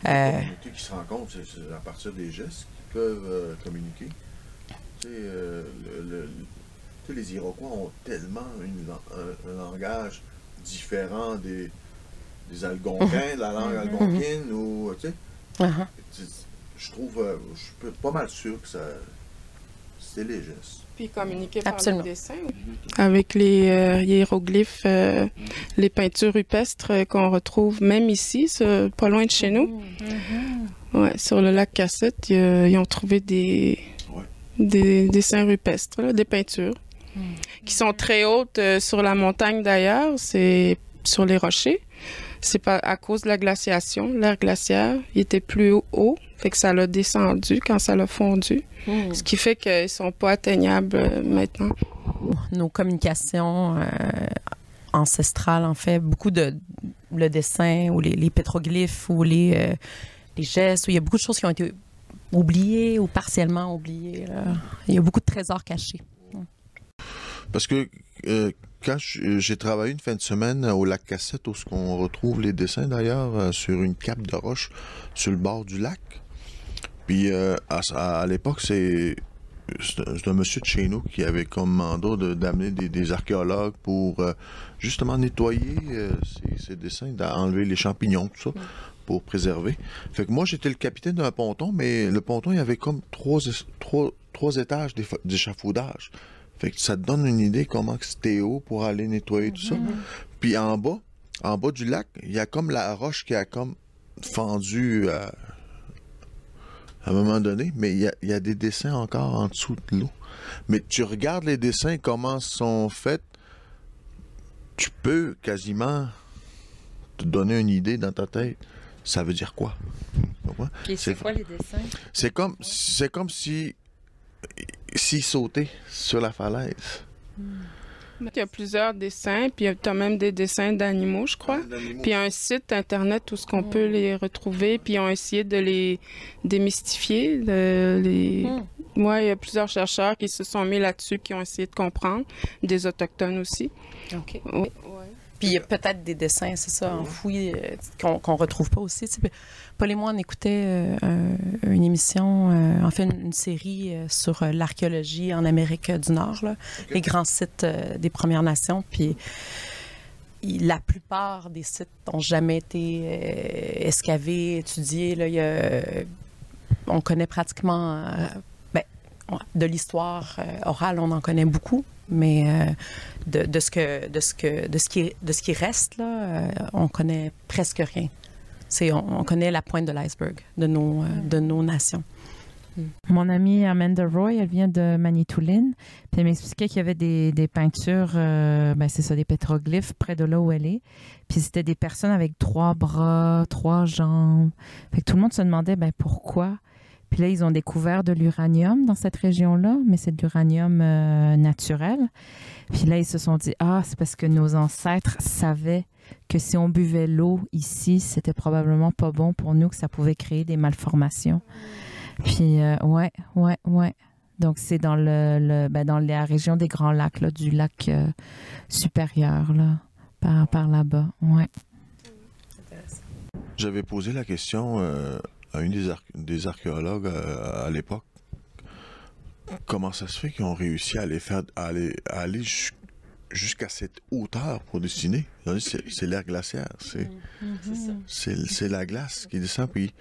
Euh, qui se rencontrent, c'est à partir des gestes qu'ils peuvent communiquer. Tu sais, le les Iroquois ont tellement un, langage différent des, des Algonquins, de la langue mhm. algonquine, ou, tu sais. Uh-huh. Je trouve, euh, je suis pas mal sûr que ça, les gestes.
Puis communiquer par le dessin. Avec les euh, hiéroglyphes, euh, les peintures rupestres qu'on retrouve même ici, pas loin de chez nous. Mhm. Ouais, sur le lac Cassette, ils ont trouvé des, des dessins rupestres, des peintures qui sont très hautes euh, sur la montagne d'ailleurs, c'est sur les rochers. C'est pas à cause de la glaciation. L'air glaciaire, il était plus haut, fait que ça l'a descendu quand ça l'a fondu. Hmm. Ce qui fait qu'ils sont pas atteignables euh, maintenant.
Nos communications euh, ancestrales, en fait, beaucoup de le dessin ou les, pétroglyphes ou les, les gestes, où il y a beaucoup de choses qui ont été oubliées ou partiellement oubliées. Il y a beaucoup de trésors cachés.
Parce que euh, quand j'ai travaillé une fin de semaine au lac Cassette, où on retrouve les dessins d'ailleurs, euh, sur une cape de roche sur le bord du lac. Puis euh, à, l'époque, c'est un monsieur de chez nous qui avait comme mandat d'amener des, archéologues pour justement nettoyer ces, dessins, d'enlever les champignons, tout ça, pour préserver. Fait que moi, j'étais le capitaine d'un ponton, mais le ponton, il y avait comme trois, trois, trois étages d'échafaudage. Fait que ça te donne une idée comment c'était haut pour aller nettoyer tout ça. Mhm. Puis en bas, en bas du lac, il y a comme la roche qui a comme fendu à, un moment donné, mais il y, a, des dessins encore en dessous de l'eau. Mais tu regardes les dessins, comment sont faits, tu peux quasiment te donner une idée dans ta tête. Ça veut dire quoi?
C'est quoi les dessins?
C'est comme, c'est comme si s'y sauter sur la falaise.
Il y a plusieurs dessins, puis tu as même des dessins d'animaux, je crois. Puis il y a un site internet où ce qu'on peut les retrouver, puis ils ont essayé de les démystifier. De les... Hmm. Ouais, il y a plusieurs chercheurs qui se sont mis là-dessus, qui ont essayé de comprendre, des autochtones aussi.
OK. Puis il y a peut-être des dessins, c'est ça, enfouis, euh, qu'on qu'on retrouve pas aussi. Paul et moi, on écoutait euh, une émission, euh, en fait, une, série sur l'archéologie en Amérique du Nord, les grands sites des Premières Nations. Puis la plupart des sites n'ont jamais été escavés, étudiés. Là, y a, on connaît pratiquement ben, de l'histoire orale, on en connaît beaucoup, mais euh, de, de, ce que de ce que de ce qui de ce qui reste là, euh, on connaît presque rien. C'est on, connaît la pointe de l'iceberg de nos euh, de nos nations.
Mm. Mon amie Amanda Roy, elle vient de Manitoulin, puis elle m'expliquait qu'il y avait des, des peintures, ben c'est ça, des pétroglyphes près de là où elle est. Puis c'était des personnes avec trois bras, trois jambes. Fait que tout le monde se demandait, ben pourquoi puis là, ils ont découvert de l'uranium dans cette région-là, mais c'est de l'uranium euh, naturel. Puis là, ils se sont dit, ah, c'est parce que nos ancêtres savaient que si on buvait l'eau ici, c'était probablement pas bon pour nous, que ça pouvait créer des malformations. Puis, euh, ouais, ouais, ouais. Donc, c'est dans le, ben, dans la région des Grands Lacs, là, du lac euh, supérieur, là, par, par là-bas. Ouais.
J'avais posé la question à une des, des archéologues euh, à, l'époque comment ça se fait qu'ils ont réussi à aller faire aller, aller jusqu'à cette hauteur pour dessiner? C'est l'air glaciaire. C'est mm-hmm. la glace qui descend. Puis,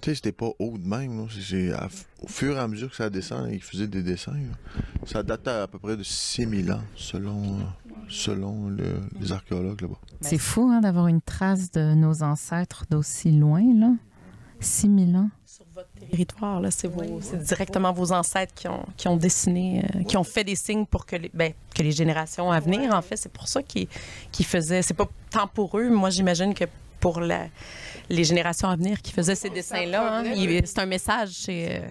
tu sais, c'était pas haut de même. au fur et à mesure que ça descend, ils faisaient des dessins. Ça date à, peu près de 6000 ans, selon, selon les archéologues là-bas.
C'est fou hein, d'avoir une trace de nos ancêtres d'aussi loin. là. 6000 ans.
Sur votre territoire, là, c'est, directement vos ancêtres qui ont, qui ont dessiné, euh, qui ont fait des signes pour que les, ben, que les générations à venir, en fait, c'est pour ça qu'ils, qu'ils faisaient. C'est pas tant pour eux, moi j'imagine que pour la, les générations à venir qui faisaient ces dessins-là, hein, c'est un message. C'est, euh,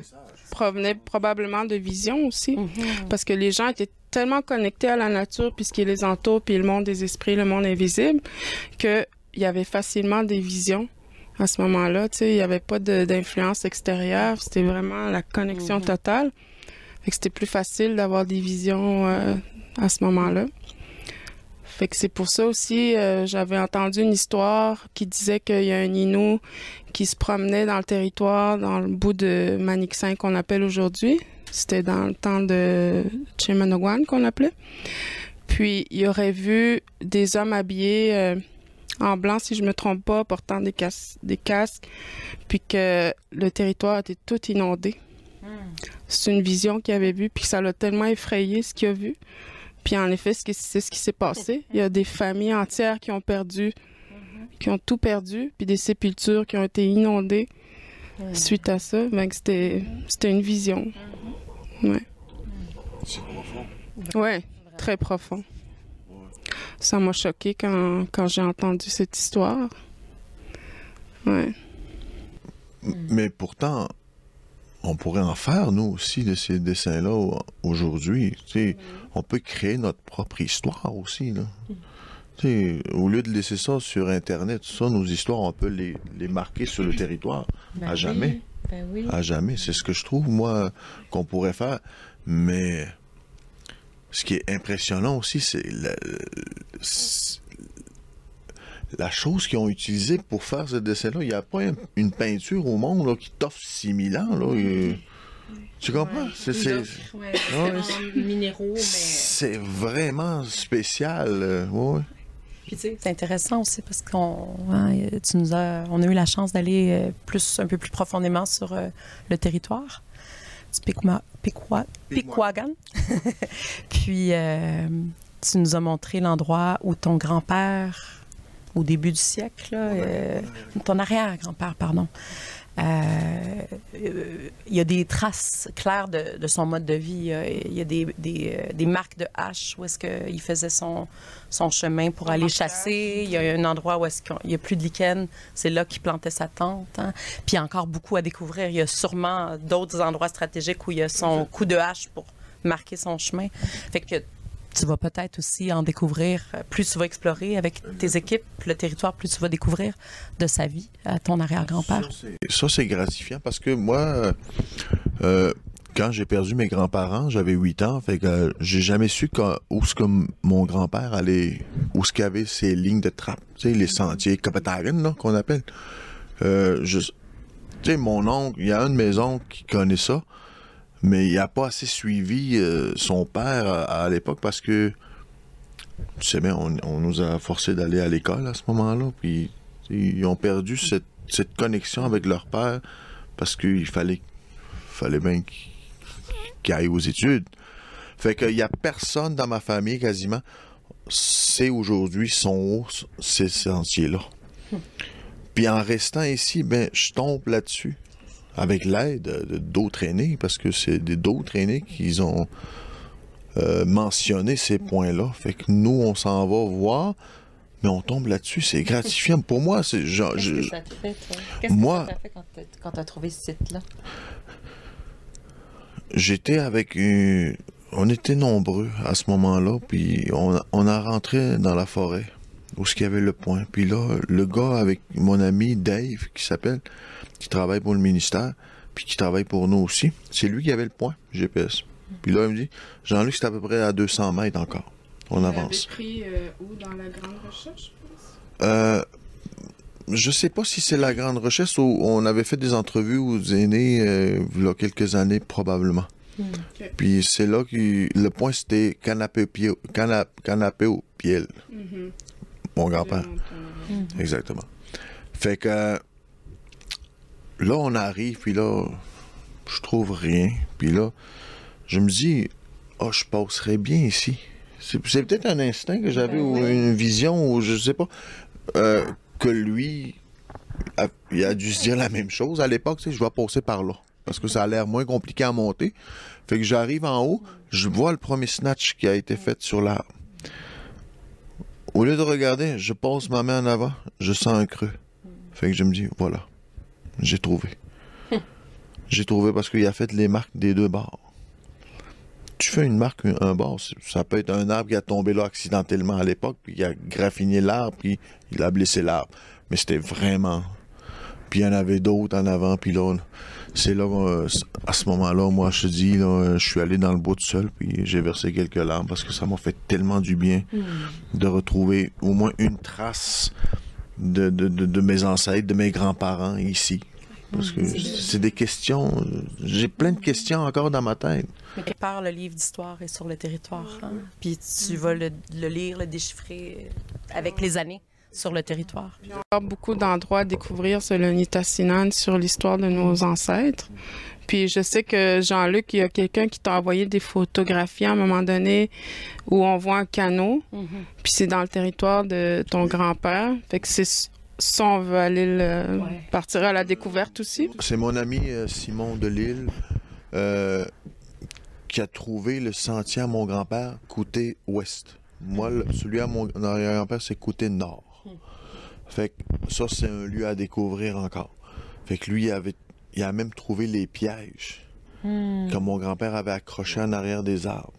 provenait probablement de visions aussi, mhm. parce que les gens étaient tellement connectés à la nature, puisqu'ils les entoure, puis le monde des esprits, le monde invisible, qu'il y avait facilement des visions à ce moment-là. Tu sais, il n'y avait pas d'influence extérieure. C'était vraiment la connexion mhm. totale. Fait que c'était plus facile d'avoir des visions euh, à ce moment-là. Fait que c'est pour ça aussi, euh, j'avais entendu une histoire qui disait qu'il y a un Inou qui se promenait dans le territoire, dans le bout de Manixin qu'on appelle aujourd'hui. C'était dans le temps de Chimanogwan qu'on appelait. Puis il aurait vu des hommes habillés euh, en blanc, si je me trompe pas, portant des, des casques, puis que le territoire était tout inondé. Hmm. C'est une vision qu'il avait vue, puis ça l'a tellement effrayé ce qu'il a vu. Puis en effet, c'est ce qui s'est passé. Il y a des familles entières qui ont perdu, hmm. qui ont tout perdu, puis des sépultures qui ont été inondées hmm. suite à ça. C'était une vision. Ouais. C'est profond. Ouais, très profond. Ça m'a choqué quand, quand j'ai entendu cette histoire. Ouais.
Mais pourtant, on pourrait en faire, nous aussi, de ces dessins-là aujourd'hui. On peut créer notre propre histoire aussi. Là. au lieu de laisser ça sur Internet, ça, nos histoires, on peut les, les marquer sur le territoire ben à jamais. Ben oui. À jamais. C'est ce que je trouve, moi, qu'on pourrait faire. Mais ce qui est impressionnant aussi, c'est la, chose qu'ils ont utilisée pour faire ce dessin-là. Il n'y a pas une peinture au monde qui t'offre 6000 ans. Là. Tu comprends? c'est C'est vraiment spécial. Euh,
c'est intéressant aussi parce qu'on hein, tu nous as, on a eu la chance d'aller euh, plus un peu plus profondément sur euh, le territoire. Piquagan. Puis, euh, tu nous as montré l'endroit où ton grand-père, au début du siècle, euh, ton arrière-grand-père, pardon, il y a des traces claires de, son mode de vie. Il y a des, des, des marques de hache où est-ce qu'il faisait son, son chemin pour aller chasser. Il y a un endroit où est-ce qu'il n'y a plus de lichen. C'est là qu'il plantait sa tente. Hein. Puis il y a encore beaucoup à découvrir. Il y a sûrement d'autres endroits stratégiques où il y a son coup de hache pour marquer son chemin. Fait que tu vas peut-être aussi en découvrir, euh, plus tu vas explorer avec tes équipes, le territoire, plus tu vas découvrir de sa vie à ton arrière-grand-père.
Ça, c'est gratifiant parce que moi, euh, euh, quand j'ai perdu mes grands-parents, j'avais 8 ans, fait que j'ai jamais su où ce que mon grand-père allait, où ce qu'il avait ces lignes de trappe, tu sais, les sentiers Kapatagan, qu'on appelle. Tu sais, mon oncle, il y a un de mes oncles qui connaît ça, mais il n'a pas assez suivi euh, son père à, l'époque parce que, tu sais bien, on, nous a forcé d'aller à l'école à ce moment-là, puis ils ont perdu cette, connexion avec leur père parce qu'il fallait, fallait bien qu'ils aillent aux études. Fait qu'il n'y a personne dans ma famille quasiment c'est aujourd'hui son ces sentiers-là. Puis en restant ici, ben, je tombe là-dessus avec l'aide d'autres aînés, parce que c'est d'autres aînés qui ont euh, mentionné ces points-là. Fait que nous, on s'en va voir, mais on tombe là-dessus. C'est gratifiant. Pour moi, c'est genre. Qu'est-ce que ça te fait, toi? Qu'est-ce que ça fait quand tu as trouvé ce site-là? J'étais avec une... On était nombreux à ce moment-là, puis on, on a rentré dans la forêt où ce qu'il y avait le point. Puis là, le gars avec mon ami Dave, qui s'appelle, qui travaille pour le ministère, puis qui travaille pour nous aussi, c'est lui qui avait le point GPS. Puis là, il me dit, Jean-Luc, c'est à peu près à 200 mètres encore. On Vous avance.
pris euh, où? Dans la grande recherche,
je euh, je sais pas si c'est la grande recherche ou on avait fait des entrevues aux aînés euh, il y a quelques années probablement. Hmm. Puis c'est là que le point c'était canapé au pied, canapé au pied. Mm-hmm. Mon grand-père. Mm-hmm. Exactement. Fait que là, on arrive, puis là, je trouve rien. Puis là, je me dis, oh, je passerais bien ici. C'est peut-être un instinct que j'avais ben ou une vision ou je sais pas. Euh, que lui, il a dû se dire la même chose à l'époque, tu sais, je vais passer par là. Parce que ça a l'air moins compliqué à monter. Fait que j'arrive en haut, je vois le premier snatch qui a été fait sur l'arbre. Au lieu de regarder, je pose ma main en avant, je sens un creux. Fait que je me dis, voilà, j'ai trouvé. j'ai trouvé parce qu'il a fait les marques des deux bords. Tu fais une marque, un bord, ça peut être un arbre qui a tombé là accidentellement à l'époque, puis il a graffiné l'arbre, puis il a blessé l'arbre. Mais c'était vraiment... Puis il y en avait d'autres en avant, puis là, c'est là, euh, à ce moment-là, moi, je te dis, je suis allé dans le bout tout seul, puis j'ai versé quelques larmes parce que ça m'a fait tellement du bien mm. de retrouver au moins une trace de, de, de, mes ancêtres, de mes grands-parents ici. Parce que mm. c'est des questions, j'ai plein de questions encore dans ma tête.
Mais quelque part, le livre d'histoire est sur le territoire. Hein? Puis tu vas le, le lire, le déchiffrer avec les années sur le territoire.
Il y a beaucoup d'endroits à découvrir sur le Nitassinan, sur l'histoire de nos ancêtres. Puis je sais que Jean-Luc, il y a quelqu'un qui t'a envoyé des photographies à un moment donné où on voit un canot. Mm-hmm. Puis c'est dans le territoire de ton grand-père. Fait que c'est ça, on veut aller le, partir à la découverte aussi.
C'est mon ami euh, Simon Delille euh, qui a trouvé le sentier à mon grand-père côté ouest. Moi, celui à mon arrière-grand-père, c'est côté nord. Fait que ça, c'est un lieu à découvrir encore. Fait que lui, il, avait, il a même trouvé les pièges hmm. que mon grand-père avait accrochés en arrière des arbres.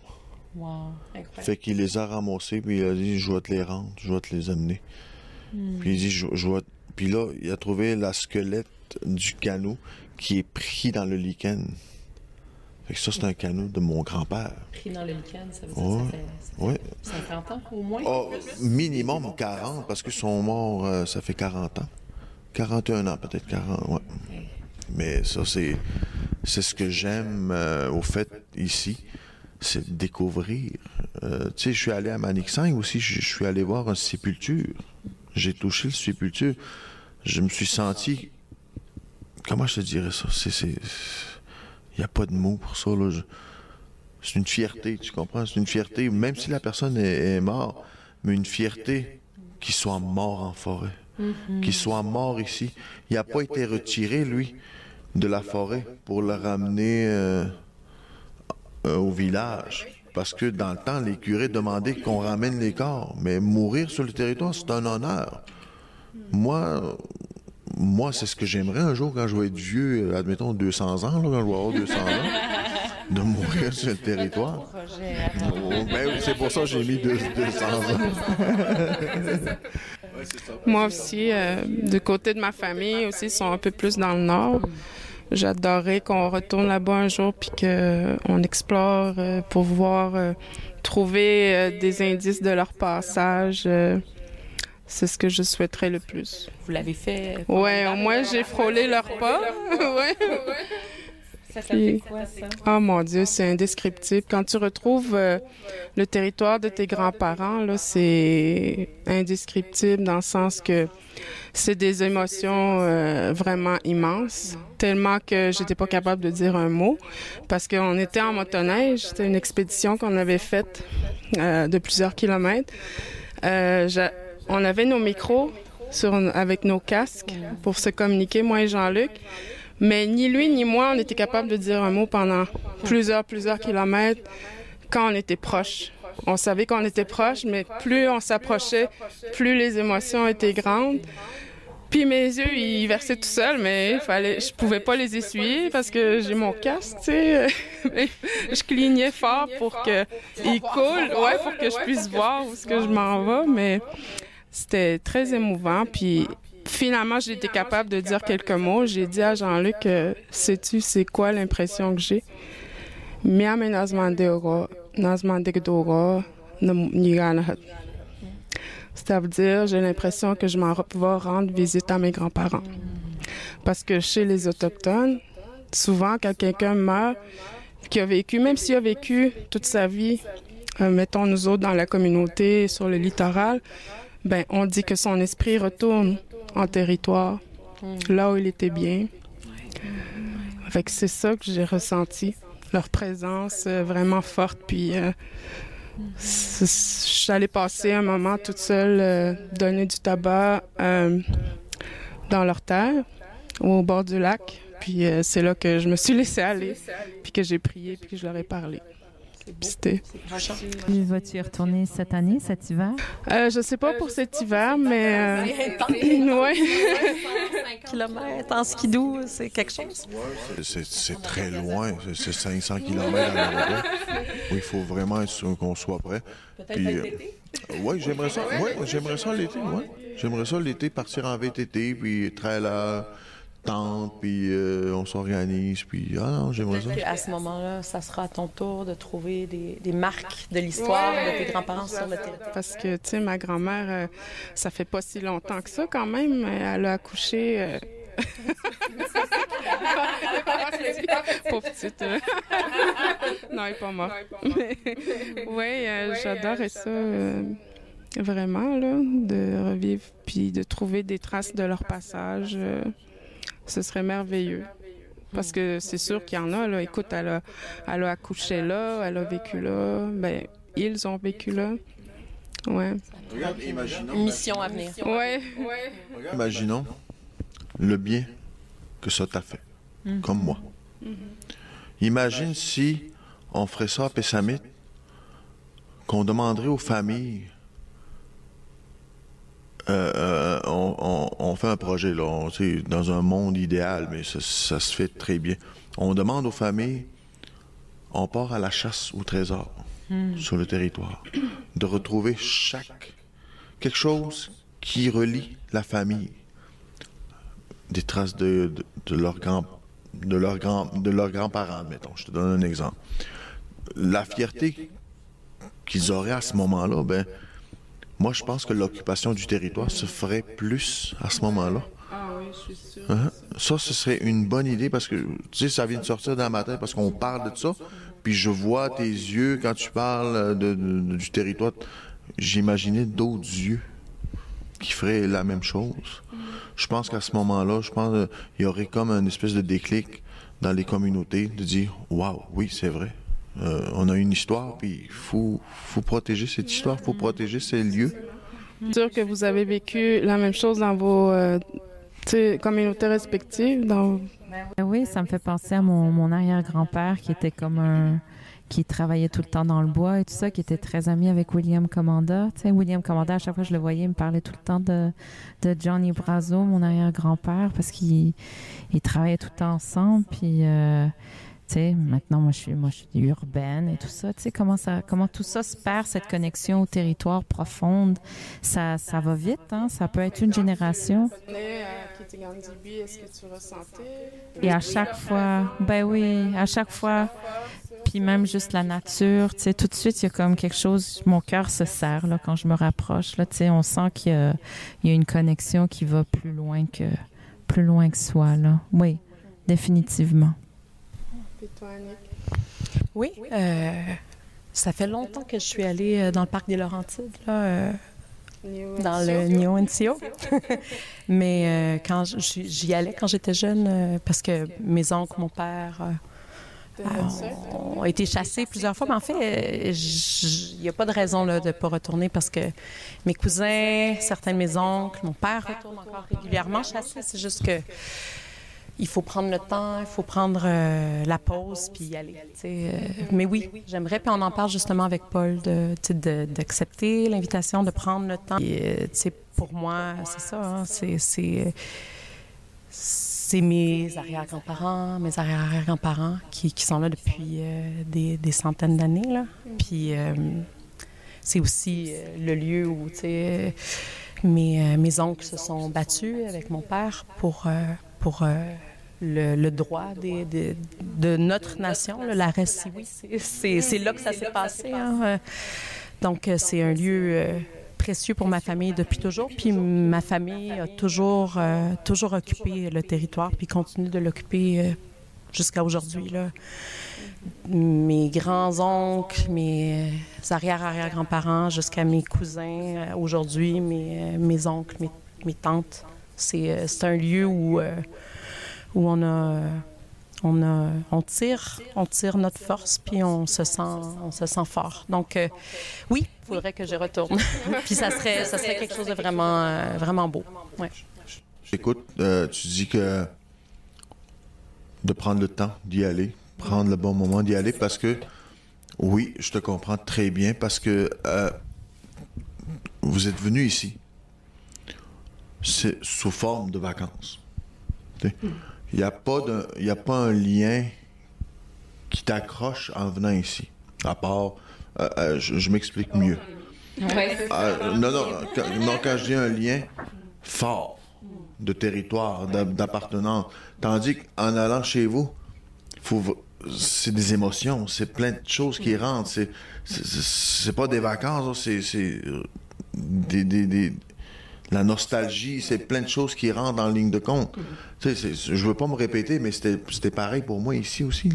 Wow, fait qu'il les a ramassés, puis il a dit, je vais te les rendre, je vais te les amener. Hmm. Puis il dit, je, je Puis là, il a trouvé la squelette du canot qui est pris dans le lichen. Fait que ça, c'est un canot de mon grand-père.
Pris dans le lichen, ça veut dire ça fait, 50 ans au moins? Oh,
minimum 40, parce qu'ils sont morts, euh, ça fait 40 ans. 41 ans, peut-être 40, ouais. Mais ça, c'est, c'est ce que j'aime euh, au fait ici, c'est découvrir. Euh, tu sais, je suis allé à Manixang aussi, je, je suis allé voir un sépulture. J'ai touché le sépulture. Je me suis senti. Comment je te dirais ça? C'est il n'y a pas de mots pour ça. Là. C'est une fierté, tu comprends? C'est une fierté, même si la personne est, morte, mais une fierté qu'il soit mort en forêt, mm-hmm. qu'il soit mort ici. Il n'a pas été retiré, lui, de la forêt pour le ramener euh, euh, au village. Parce que dans le temps, les curés demandaient qu'on ramène les corps. Mais mourir sur le territoire, c'est un honneur. Moi, moi, c'est ce que j'aimerais un jour quand je vais être vieux, euh, admettons 200 ans, là, quand je vais avoir 200 ans, de mourir sur le territoire. Oh, ben, c'est pour ça que j'ai mis 200 ans.
Moi aussi, euh, du côté de ma famille aussi, ils sont un peu plus dans le nord. J'adorerais qu'on retourne là-bas un jour puis qu'on explore euh, pour voir trouver des indices de leur passage. C'est ce que je souhaiterais le plus.
Vous l'avez fait?
Ouais, au moins j'ai frôlé leur pas. ouais.
Ça, ça fait quoi, ça?
Oh mon Dieu, c'est indescriptible. Quand tu retrouves euh, le territoire de tes grands-parents, là, c'est indescriptible dans le sens que c'est des émotions euh, vraiment immenses, tellement que j'étais pas capable de dire un mot parce qu'on était en motoneige. C'était une expédition qu'on avait faite euh, de plusieurs kilomètres. Euh, on avait nos micros avec nos casques pour se communiquer, moi et Jean-Luc. Mais ni lui ni moi, on était capable de dire un mot pendant plusieurs, plusieurs kilomètres quand on était proche. On savait qu'on était proche, mais plus on s'approchait, plus les émotions étaient grandes. Puis mes yeux, ils versaient tout seuls, mais il fallait, je pouvais pas les essuyer parce que j'ai mon casque, tu sais. je clignais fort pour que il coule, ouais, pour que je puisse voir où ce que je m'en vais, mais c'était très émouvant. Puis finalement, j'ai été capable de dire quelques mots. J'ai dit à Jean-Luc, euh, sais-tu c'est quoi l'impression que j'ai? Ça veut dire, j'ai l'impression que je m'en vais rendre visite à mes grands-parents. Parce que chez les Autochtones, souvent, quand quelqu'un meurt, qui a vécu, même s'il a vécu toute sa vie, euh, mettons nous autres dans la communauté, sur le littoral, ben on dit que son esprit retourne en territoire, là où il était bien. Avec c'est ça que j'ai ressenti, leur présence euh, vraiment forte. Puis euh, allée passer un moment toute seule, euh, donner du tabac dans leur terre, au bord du lac. Puis c'est là que je me suis laissée aller, puis que j'ai prié, puis que je leur ai parlé.
Puis vas-tu y retourner cette année, cet hiver?
Euh, je sais pas pour cet hiver, mais.
Euh, ouais. km en skidoo, c'est quelque chose.
C'est très loin, c'est 500 km à Oui, il faut vraiment être sûr qu'on soit prêt. Puis, euh, oui, j'aimerais ça. Ouais, j'aimerais ça l'été. Ouais. J'aimerais ça l'été partir en VTT puis très là puis euh, on s'organise, puis ah non, j'aimerais ça.
À ce moment-là, ça sera à ton tour de trouver des, marques de l'histoire de tes grands-parents sur le territoire.
Parce que, tu sais, ma grand-mère, euh, ça fait pas si longtemps que ça quand même. Elle a accouché. Euh... Pauvre petite. non, elle est pas morte. oui, euh, j'adorais ça vraiment, là, de revivre puis de trouver des traces de leur passage ce serait merveilleux. Parce que c'est sûr qu'il y en a, là. Écoute, elle a, elle a accouché là, elle a vécu là. Ben, ils ont vécu là. Ouais.
Regarde, imaginons. Une mission à venir.
Ouais, ouais.
Imaginons le bien que ça t'a fait, mm-hmm. comme moi. Mm-hmm. Imagine si on ferait ça à Pessamit, qu'on demanderait aux familles euh, euh, on, fait un projet là, dans un monde idéal, mais ça, se fait très bien. On demande aux familles, on part à la chasse au trésor hmm. sur le territoire, de retrouver chaque quelque chose qui relie la famille, des traces de, de, leurs grands de leurs grands de leurs grands-parents, mettons. Je te donne un exemple. La fierté qu'ils auraient à ce moment-là, ben moi, je pense que l'occupation du territoire se ferait plus à ce moment-là.
Ah oui, je suis sûr.
Hein? Ça, ce serait une bonne idée parce que, tu sais, ça vient de sortir dans ma tête parce qu'on parle de ça. Puis je vois tes yeux quand tu parles de, du territoire. J'imaginais d'autres yeux qui feraient la même chose. Je pense qu'à ce moment-là, je pense qu'il y aurait comme une espèce de déclic dans les communautés de dire, waouh, oui, c'est vrai. Euh, on a une histoire, puis il faut, faut protéger cette histoire, il faut protéger ces lieux.
C'est sûr que vous avez vécu la même chose dans vos euh, communautés respectives. Dans...
Ben oui, ça me fait penser à mon, mon arrière-grand-père qui était comme un qui travaillait tout le temps dans le bois et tout ça, qui était très ami avec William Commanda. Tu sais, William Commanda, à chaque fois que je le voyais, il me parlait tout le temps de, de Johnny Brazo, mon arrière-grand-père, parce qu'ils il travaillaient tout le temps ensemble. Puis euh, maintenant, moi, je suis, urbaine et tout ça. Tu sais, comment tout ça se perd, cette connexion au territoire profonde. Ça, va vite, hein. Ça peut être une génération. Et à chaque fois, ben oui, à chaque fois, puis même juste la nature, tu sais, tout de suite, il y a comme quelque chose, mon cœur se serre, quand je me rapproche, là, tu sais, on sent qu'il y y a une connexion qui va plus loin que, plus loin que soi, là. Oui, définitivement.
Oui, euh, ça fait longtemps que je suis allée euh, dans le parc des Laurentides, là, euh, dans le Neo NCO. Mais quand j'y allais quand j'étais jeune, parce que mes oncles, mon père ont été chassés plusieurs fois. Mais en fait, il n'y a pas de raison là, de ne pas retourner parce que mes cousins, certains de mes oncles, mon père retourne encore régulièrement. chasser. C'est juste que il faut prendre le temps, il faut prendre euh, la pause puis y aller. Euh, mais oui, j'aimerais, puis on en parle justement avec Paul, de, d'accepter l'invitation, de prendre le temps. Euh, pour moi, c'est ça, hein, c'est, mes arrière-grands-parents, mes arrière-grands-parents qui, qui, sont là depuis des, des, centaines d'années. Là. Puis c'est aussi le lieu où, mes, mes oncles se sont battus avec mon père pour pour euh, le, droit de notre nation, la oui, C'est là que ça s'est passé. Hein. Euh, donc, euh, c'est un lieu précieux pour ma famille depuis toujours. Puis ma famille a toujours, toujours occupé le territoire, puis continue de l'occuper jusqu'à aujourd'hui. Mes grands-oncles, mes arrière-arrière-grands-parents, jusqu'à mes cousins, aujourd'hui, mes, oncles, mes tantes. Euh, c'est un lieu où, euh, où on a on, a, on tire, on tire notre force, puis on se sent, on se sent fort. Donc, euh, oui, il faudrait que je retourne. puis ça serait, ça serait quelque chose de vraiment, vraiment beau. Ouais.
Écoute, euh, tu dis que de prendre le temps d'y aller, prendre le bon moment d'y aller parce que, oui, je te comprends très bien parce que euh, vous êtes venu ici. C'est sous forme de vacances. Il n'y a, pas a pas un lien qui t'accroche en venant ici. À part, euh, euh, je, m'explique mieux. non, non, non, quand je dis un lien fort de territoire, d'appartenance, tandis qu'en allant chez vous, c'est des émotions, c'est plein de choses qui rentrent. C'est, c'est, pas des vacances, c'est, euh, des, des, la nostalgie, c'est plein de choses qui rentrent en ligne de compte. Sais, je veux pas me répéter, mais c'était, pareil pour moi ici aussi.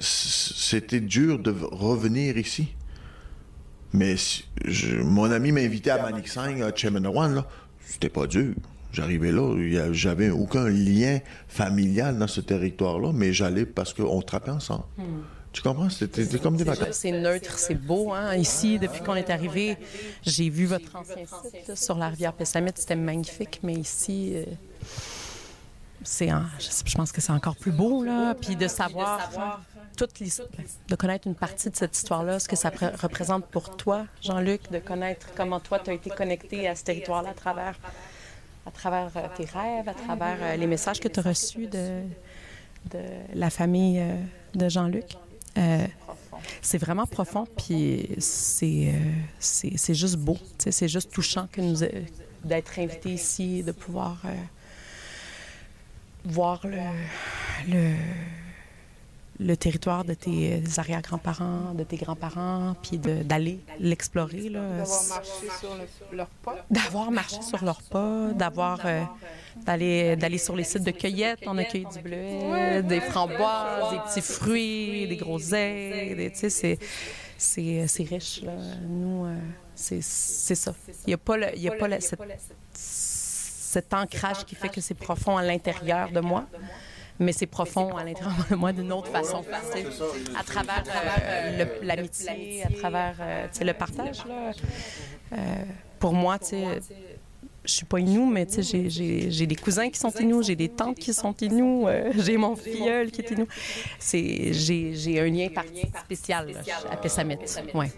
C'était dur de revenir ici. Mais mon ami m'a invité à Maniksang, à Chemanawan, là. C'était pas dur. J'arrivais là, j'avais aucun lien familial dans ce territoire-là, mais j'allais parce qu'on trappait ensemble. Hmm. Tu comprends? C'était comme des vacances.
C'est neutre, c'est beau. Hein? Ici, depuis qu'on est arrivé, j'ai vu votre ancien site sur la rivière Pessamit. C'était magnifique, mais ici, euh, c'est je, pense que c'est encore plus beau. Là. Puis de savoir toute l'histoire, de connaître une partie de cette histoire-là, ce que ça représente pour toi, Jean-Luc, de connaître comment toi, tu as été connecté à ce territoire-là à travers, à travers euh, tes rêves, à travers euh, les messages que tu as reçus de, de la famille de Jean-Luc. Euh, c'est vraiment profond, puis c'est, euh, c'est, juste beau. C'est juste touchant que nous, d'être invités ici, de pouvoir euh, voir le le territoire de tes euh, arrière-grands-parents, de tes grands-parents, puis d'aller l'explorer.
D'avoir marché sur leur pas.
D'avoir marché sur leur pas, d'avoir euh, d'aller d'aller sur les sites de cueillette. On a cueilli du bleuet, des framboises, des petits fruits, des groseilles. Tu sais, c'est c'est riche. Là. Nous, euh, c'est ça. Il n'y a pas, le, il y a pas cet ancrage qui fait que c'est profond à l'intérieur de moi mais c'est profond à l'intérieur de moi d'une autre façon. À travers euh, l'amitié, à travers euh, le partage. Là. Euh, pour moi, tu sais, je suis pas inou, mais tu sais, j'ai des cousins qui sont inou, j'ai des tantes qui sont inou, j'ai mon filleul qui est inou. J'ai un lien spécial à Pessamit. Ouais.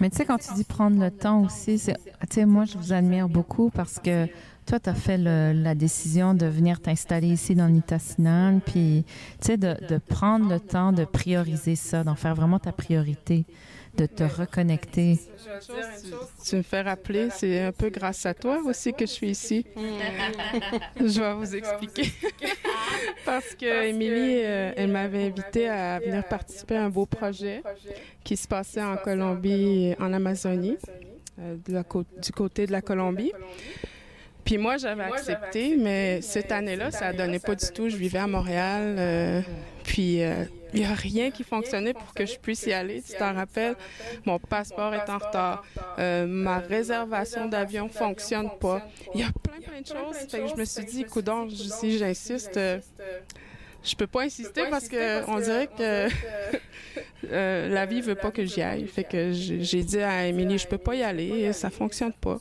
Mais tu sais, quand tu dis prendre le temps aussi, tu sais, moi, je vous admire beaucoup parce que toi, tu as fait la décision de venir t'installer ici dans Nitassinan, puis, tu sais, de, de, prendre le temps de prioriser ça, d'en faire vraiment ta priorité, de te reconnecter.
Tu, me fais rappeler, c'est un peu grâce à toi aussi que je suis ici. je vais vous expliquer. Parce que Émilie, euh, elle m'avait invité à venir participer à un beau projet qui se passait en Colombie, en Amazonie, euh, de la du côté de la Colombie. Puis moi, j'avais accepté, mais cette année-là, ça donnait pas du tout. Je vivais à Montréal, euh, puis euh, il n'y a rien qui fonctionnait pour que je puisse y aller. Tu t'en rappelles? Mon passeport est en retard. Euh, ma réservation d'avion fonctionne pas. Il y a plein, plein de choses. Fait que je me suis dit, coudon, si j'insiste, je peux pas insister parce que on dirait que la vie veut pas que j'y aille. Fait que j'ai dit à Émilie, je peux pas y aller, ça fonctionne pas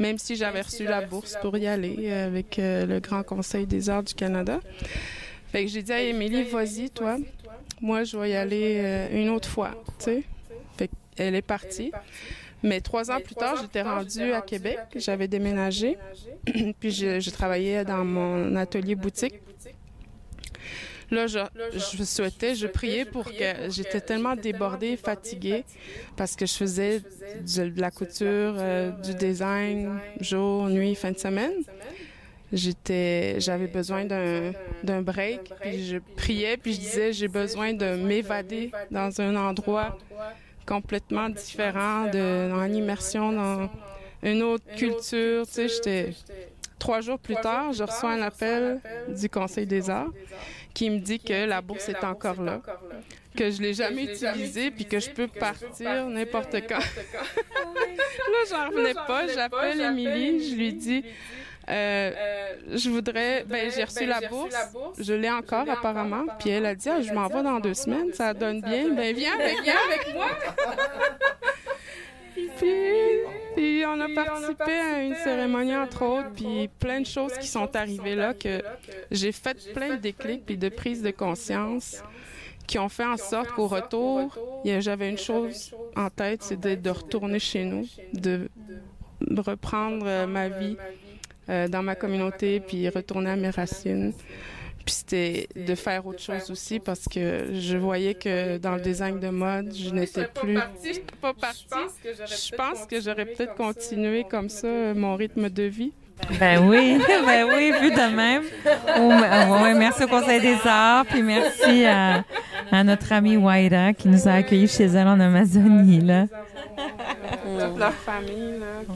même si j'avais reçu la bourse pour y aller avec euh, le Grand Conseil des arts du Canada. Fait que j'ai dit à Émilie, vas-y, toi. Moi, je vais y aller euh, une autre fois, tu sais. Fait qu'elle est partie. Mais trois ans plus tard, j'étais rendue à Québec. J'avais déménagé. Puis je, travaillais dans mon atelier boutique. Là, je, souhaitais, je priais pour que j'étais tellement débordée, fatiguée, parce que je faisais de, la couture, euh, du design, jour, nuit, fin de semaine. J'étais, j'avais besoin d'un, d'un break, puis je priais, puis je disais, j'ai besoin de m'évader dans un endroit complètement différent, de, en immersion dans une autre culture, tu sais, j'étais, Trois jours plus tard, je reçois un appel du Conseil des arts qui me dit que la bourse est encore là, que je l'ai jamais utilisée, puis que je peux partir n'importe quand. là, j'en revenais pas. J'appelle Émilie, je lui dis. Euh, je voudrais, ben j'ai reçu la bourse, je l'ai encore apparemment, puis elle a dit ah, je m'en vais dans deux semaines, ça donne bien, ben viens avec, viens avec moi. puis puis on a participé à une cérémonie entre autres, puis plein de choses qui sont arrivées là que j'ai fait plein de déclics puis de prises de conscience qui ont fait en sorte qu'au retour, j'avais une chose en tête, c'est de, retourner chez nous, de, reprendre euh, ma vie euh, dans ma communauté, puis retourner à mes racines. Puis c'était de faire autre chose aussi parce que je voyais que dans le design de mode, je n'étais plus pas partie. Je pense que j'aurais peut-être continué comme ça mon rythme de vie.
Ben oui, ben oui, vu de même. Oh, merci au Conseil des Arts, puis merci à, notre amie Waira qui nous a accueillis chez elle en Amazonie. Là.
Toute leur famille. Là,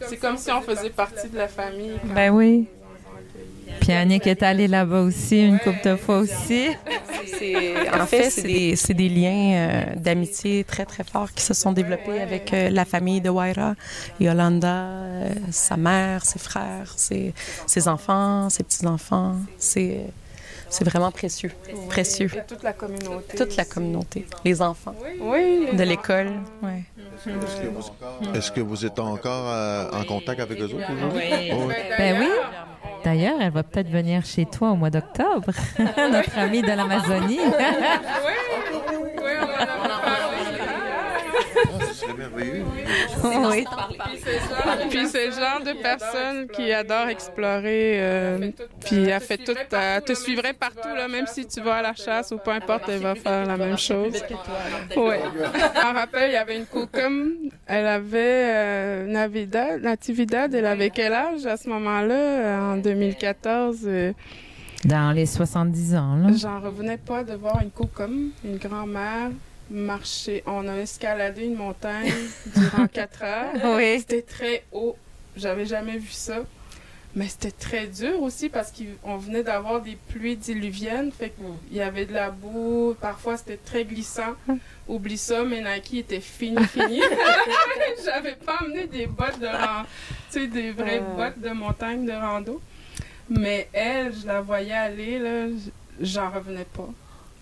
C'est comme si on faisait partie de la famille.
Ben oui. Puis Annick est allée là-bas aussi une couple de fois aussi.
En fait, c'est des, liens euh, d'amitié très, très forts qui se sont développés avec euh, la famille de Waira, Yolanda, euh, sa mère, ses frères, ses, ses enfants, ses petits-enfants. C'est c'est vraiment précieux. Précieux.
Et toute la communauté.
Toute la communauté. Les enfants. Oui. De l'école. Ouais.
Est-ce que vous êtes encore en contact avec eux autres?
Oui. Ben oui. D'ailleurs, elle va peut-être venir chez toi au mois d'octobre, notre amie de l'Amazonie. oui, oui, on
oui. Puis c'est le genre de personne qui adore explorer. Euh, puis elle fait tout. Elle te suivrait partout, là, même si tu vas à la chasse ou peu importe, elle va faire la même chose. Oui. Je me rappelle, il y avait une coucum. Elle avait euh, Navidad, Natividad. Elle avait quel âge à ce moment-là, euh, en 2014?
Dans les 70 ans, là.
J'en revenais pas de voir une coucum, une grand-mère marché. On a escaladé une montagne durant quatre heures.
Oui.
C'était très haut. J'avais jamais vu ça. Mais c'était très dur aussi parce qu'on venait d'avoir des pluies diluviennes. Fait qu'il y avait de la boue. Parfois, c'était très glissant. Oublie ça, mes Nike étaient finis, finis. J'avais pas amené des bottes de rando, tu sais, des vraies bottes de montagne de rando. Mais elle, je la voyais aller, là, j'en revenais pas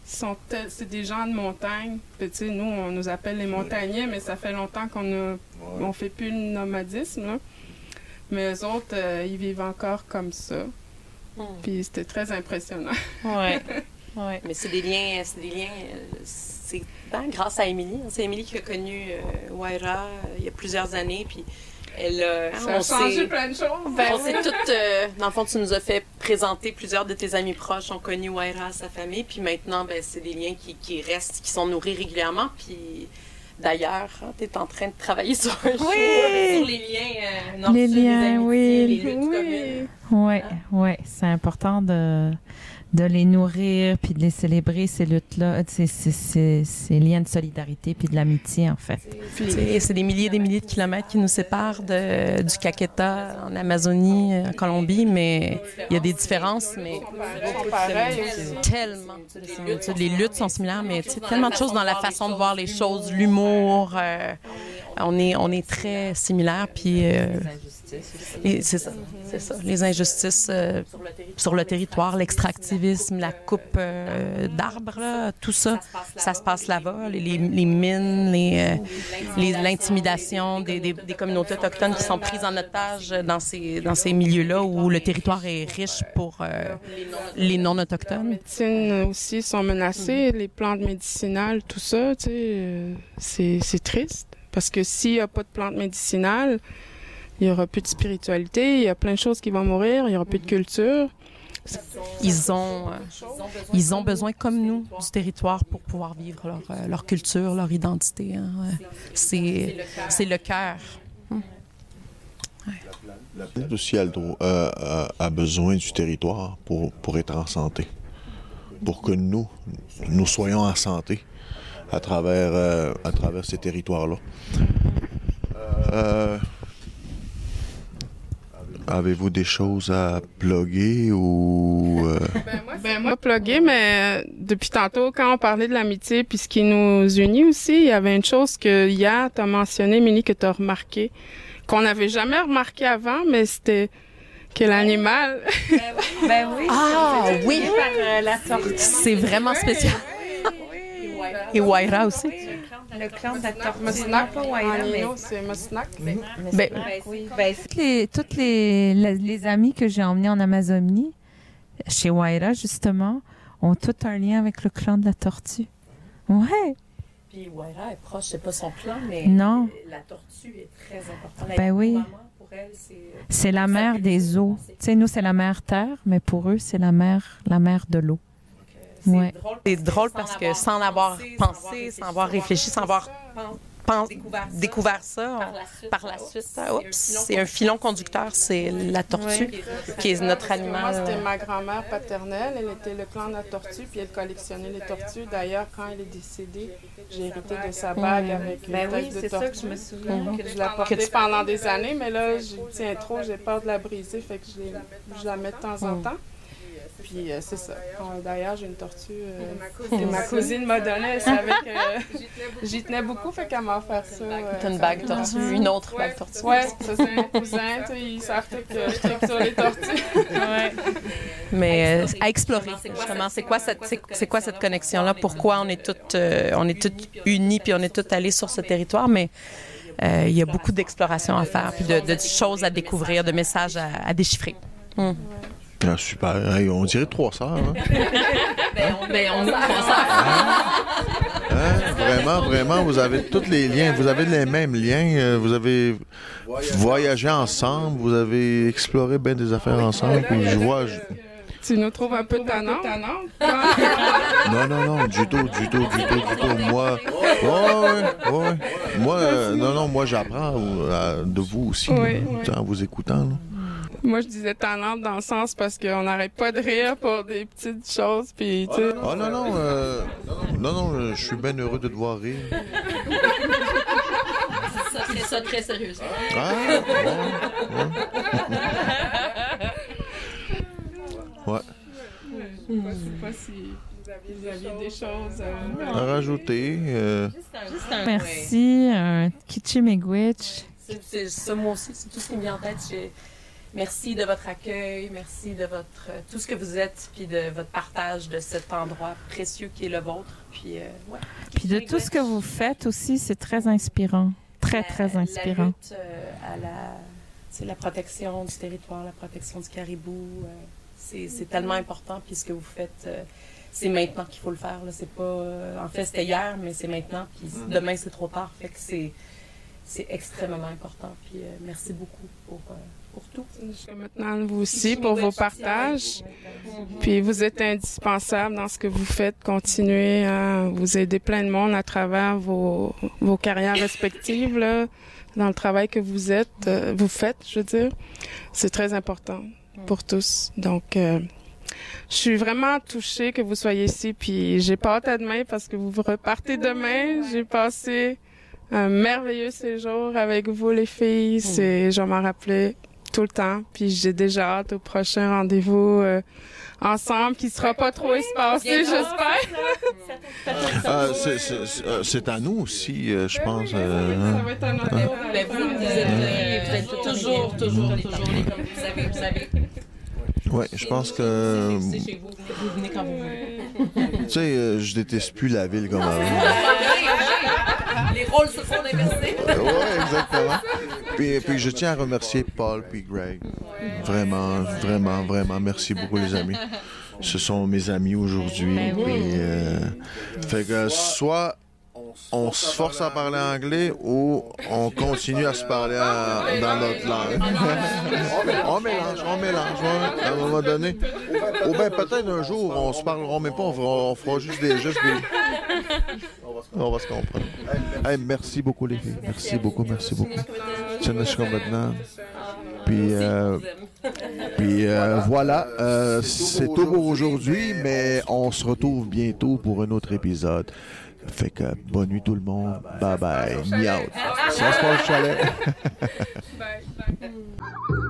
c'est des gens de montagne. nous, on nous appelle les montagnais, mais ça fait longtemps qu'on ne on fait plus le nomadisme. Mais eux autres, euh, ils vivent encore comme ça. Hmm. Puis c'était très impressionnant.
ouais. ouais. Mais c'est des liens, c'est des liens, euh, c'est grâce à Émilie. C'est Émilie qui a connu euh, Waira il y a plusieurs années. Puis elle,
euh, ça a changé plein de choses.
Ben, on s'est toutes, euh, dans le fond, tu nous as fait présenter plusieurs de tes amis proches ont connu Waira, sa famille, puis maintenant, ben, c'est des liens qui, qui, restent, qui sont nourris régulièrement, puis d'ailleurs, hein, tu es en train de travailler sur un sur les liens euh,
les liens, oui. les luttes oui. Oui, oui, c'est important de de les nourrir puis de les célébrer ces luttes-là, ces, ces, ces, liens de solidarité puis de l'amitié en fait.
C'est des milliers et des milliers de kilomètres qui nous séparent de, du Caqueta en Amazonie, en Colombie, mais il y a des différences, mais tellement. Les luttes sont similaires, mais tellement de choses dans la façon de voir les choses, l'humour. Euh, on est on est très similaires puis. Euh, c'est ça, c'est ça. Les injustices euh, sur, le territoire, l'extractivisme, la coupe euh, d'arbres, tout ça, ça se passe là-bas. Les, mines, les, euh, l'intimidation des, des, communautés autochtones qui sont prises en otage dans ces, dans ces milieux-là où le territoire est riche pour les non-autochtones.
Les médecines aussi sont menacées, les plantes médicinales, tout ça, tu sais, c'est triste. Parce que s'il n'y a pas de plantes médicinales, il y aura plus de spiritualité, il y a plein de choses qui vont mourir, il y aura plus de culture.
Ils ont, euh, ils ont besoin, comme nous, du territoire pour pouvoir vivre leur, euh, leur culture, leur identité. Hein. C'est, c'est le cœur. Hum.
La planète aussi a, euh, a, besoin du territoire pour, pour être en santé. Pour que nous, nous soyons en santé à travers, à travers ces territoires-là. Avez-vous des choses à plugger ou... Euh?
Ben, moi, ben moi plugger, mais euh, depuis tantôt, quand on parlait de l'amitié, puis ce qui nous unit aussi, il y avait une chose que hier, tu as mentionné, Mini, que tu as remarqué, qu'on n'avait jamais remarqué avant, mais c'était que l'animal...
Ben oui. Ah oui! Euh, c'est vraiment spécial. Et Waira aussi.
Le clan de la tortue.
Musnak, c'est Musnak.
Ben, ben, oui. ben, toutes les, toutes les, les, amis que j'ai emmenés en Amazonie, chez Waira, justement, ont tout un lien avec le clan de la tortue. Ouais.
Puis Waira est proche, c'est pas son clan, mais
non.
la tortue est très importante.
Ben oui. C'est la mer des eaux. Tu sais, nous, c'est la mer terre, mais pour eux, c'est la mer, la mer de l'eau.
C'est drôle parce que sans avoir pensé, sans avoir réfléchi, sans avoir découvert, ça, par la suite, c'est un filon conducteur, c'est la tortue, qui est notre animal. Moi,
c'était ma grand-mère paternelle, elle était le clan de la tortue, puis elle collectionnait les tortues. D'ailleurs, quand elle est décédée, j'ai hérité de sa bague avec une ben oui, de tortue. Ça que je me souviens. Que je l'ai portée pendant des années, mais là, je tiens trop, j'ai peur de la briser, fait que je, je la mets de temps en temps. Puis euh, c'est ça. D'ailleurs, j'ai une tortue euh, que ma cousine m'a donnée. Elle savait que j'y tenais beaucoup, fait qu'elle m'a offert ça.
T'as une bague tortue, une autre bague tortue.
Ouais, ça c'est un cousin. Ils savent que je tripe sur les tortues. ouais.
Mais euh, à explorer, justement, c'est quoi cette, c'est, quoi cette connexion-là? Pourquoi on est toutes, on est toutes unies puis on est toutes allées sur ce territoire? Mais il y a beaucoup d'exploration à faire, puis de, choses à découvrir, de messages à, déchiffrer. Hum.
Ah, super. on dirait trois sœurs. Hein?
ben, on, ben, on est trois sœurs.
Hein? Vraiment, vraiment, vous avez tous les liens. Vous avez les mêmes liens. Euh, vous avez voyagé ensemble. Vous avez exploré bien des affaires ensemble. Puis je vois.
Tu nous trouves un peu tannant?
non, non, non, du tout, du tout, du tout, du tout. Moi, ouais, ouais, Moi, euh, non, non, moi, j'apprends euh, de vous aussi, en vous écoutant. Là.
Moi, je disais talent dans le sens parce qu'on n'arrête pas de rire pour des petites choses. Puis, tu sais.
Oh non, non, euh, non, non, je suis bien heureux de te voir rire.
ça, très, ça très sérieusement.
Ah,
ouais. ouais. Je ne sais pas si vous aviez des choses à,
rajouter. Euh...
Juste un, merci, un Kichimegwich.
C'est ça, moi aussi, c'est tout ce qui me vient en tête. Merci de votre accueil, merci de votre tout ce que vous êtes, puis de votre partage de cet endroit précieux qui est le vôtre. Puis, euh, ouais.
puis de tout ce que vous faites aussi, c'est très inspirant. Très, très inspirant. La
lutte euh, à la, la protection du territoire, la protection du caribou, euh, c'est tellement important. Puis ce que vous faites, c'est maintenant qu'il faut le faire. C'est pas, en fait, c'était hier, mais c'est maintenant. Puis mm-hmm. demain, c'est trop tard. Fait que c'est extrêmement important. Puis merci beaucoup pour pour tout.
Jusqu'à maintenant, vous aussi, pour vos partages. Puis vous êtes indispensable dans ce que vous faites. Continuez à vous aider plein de monde à travers vos, vos carrières respectives, là, dans le travail que vous êtes, euh, vous faites, je veux dire. C'est très important pour tous. Donc, euh, je suis vraiment touchée que vous soyez ici, puis j'ai pas hâte à demain parce que vous repartez demain. J'ai passé un merveilleux séjour avec vous, les filles. C'est, je m'en rappelais tout le temps. Puis j'ai déjà hâte au prochain rendez-vous euh, ensemble qui sera pas trop espacé, j'espère.
Ah, euh, c'est à nous aussi, euh, je pense.
ça va être un honneur.
Ben, vous, vous êtes, toujours, toujours, toujours comme vous savez, vous savez.
Oui, je pense que.
C'est chez vous. Vous venez quand vous voulez.
Tu sais, je déteste plus la ville comme avant.
Les rôles se font inversés.
oui, exactement. Puis, puis je tiens à remercier Paul puis Greg. Vraiment, vraiment, vraiment. Merci beaucoup, les amis. Ce sont mes amis aujourd'hui. Ben euh, fait que soit on se force à parler anglais ou on continue à se parler dans notre langue. on mélange, on mélange, à un moment donné. Ou bien peut-être un jour, on se parlera même pas, on fera, juste des... On va se comprendre. merci beaucoup les filles. Merci beaucoup, merci beaucoup. Puis, euh, puis euh, voilà, euh, c'est tout pour aujourd'hui, mais on se retrouve bientôt pour un autre épisode. Fait que bonne nuit tout le monde. Bye bye. Miaou. Ça se passe chalet. bye. bye.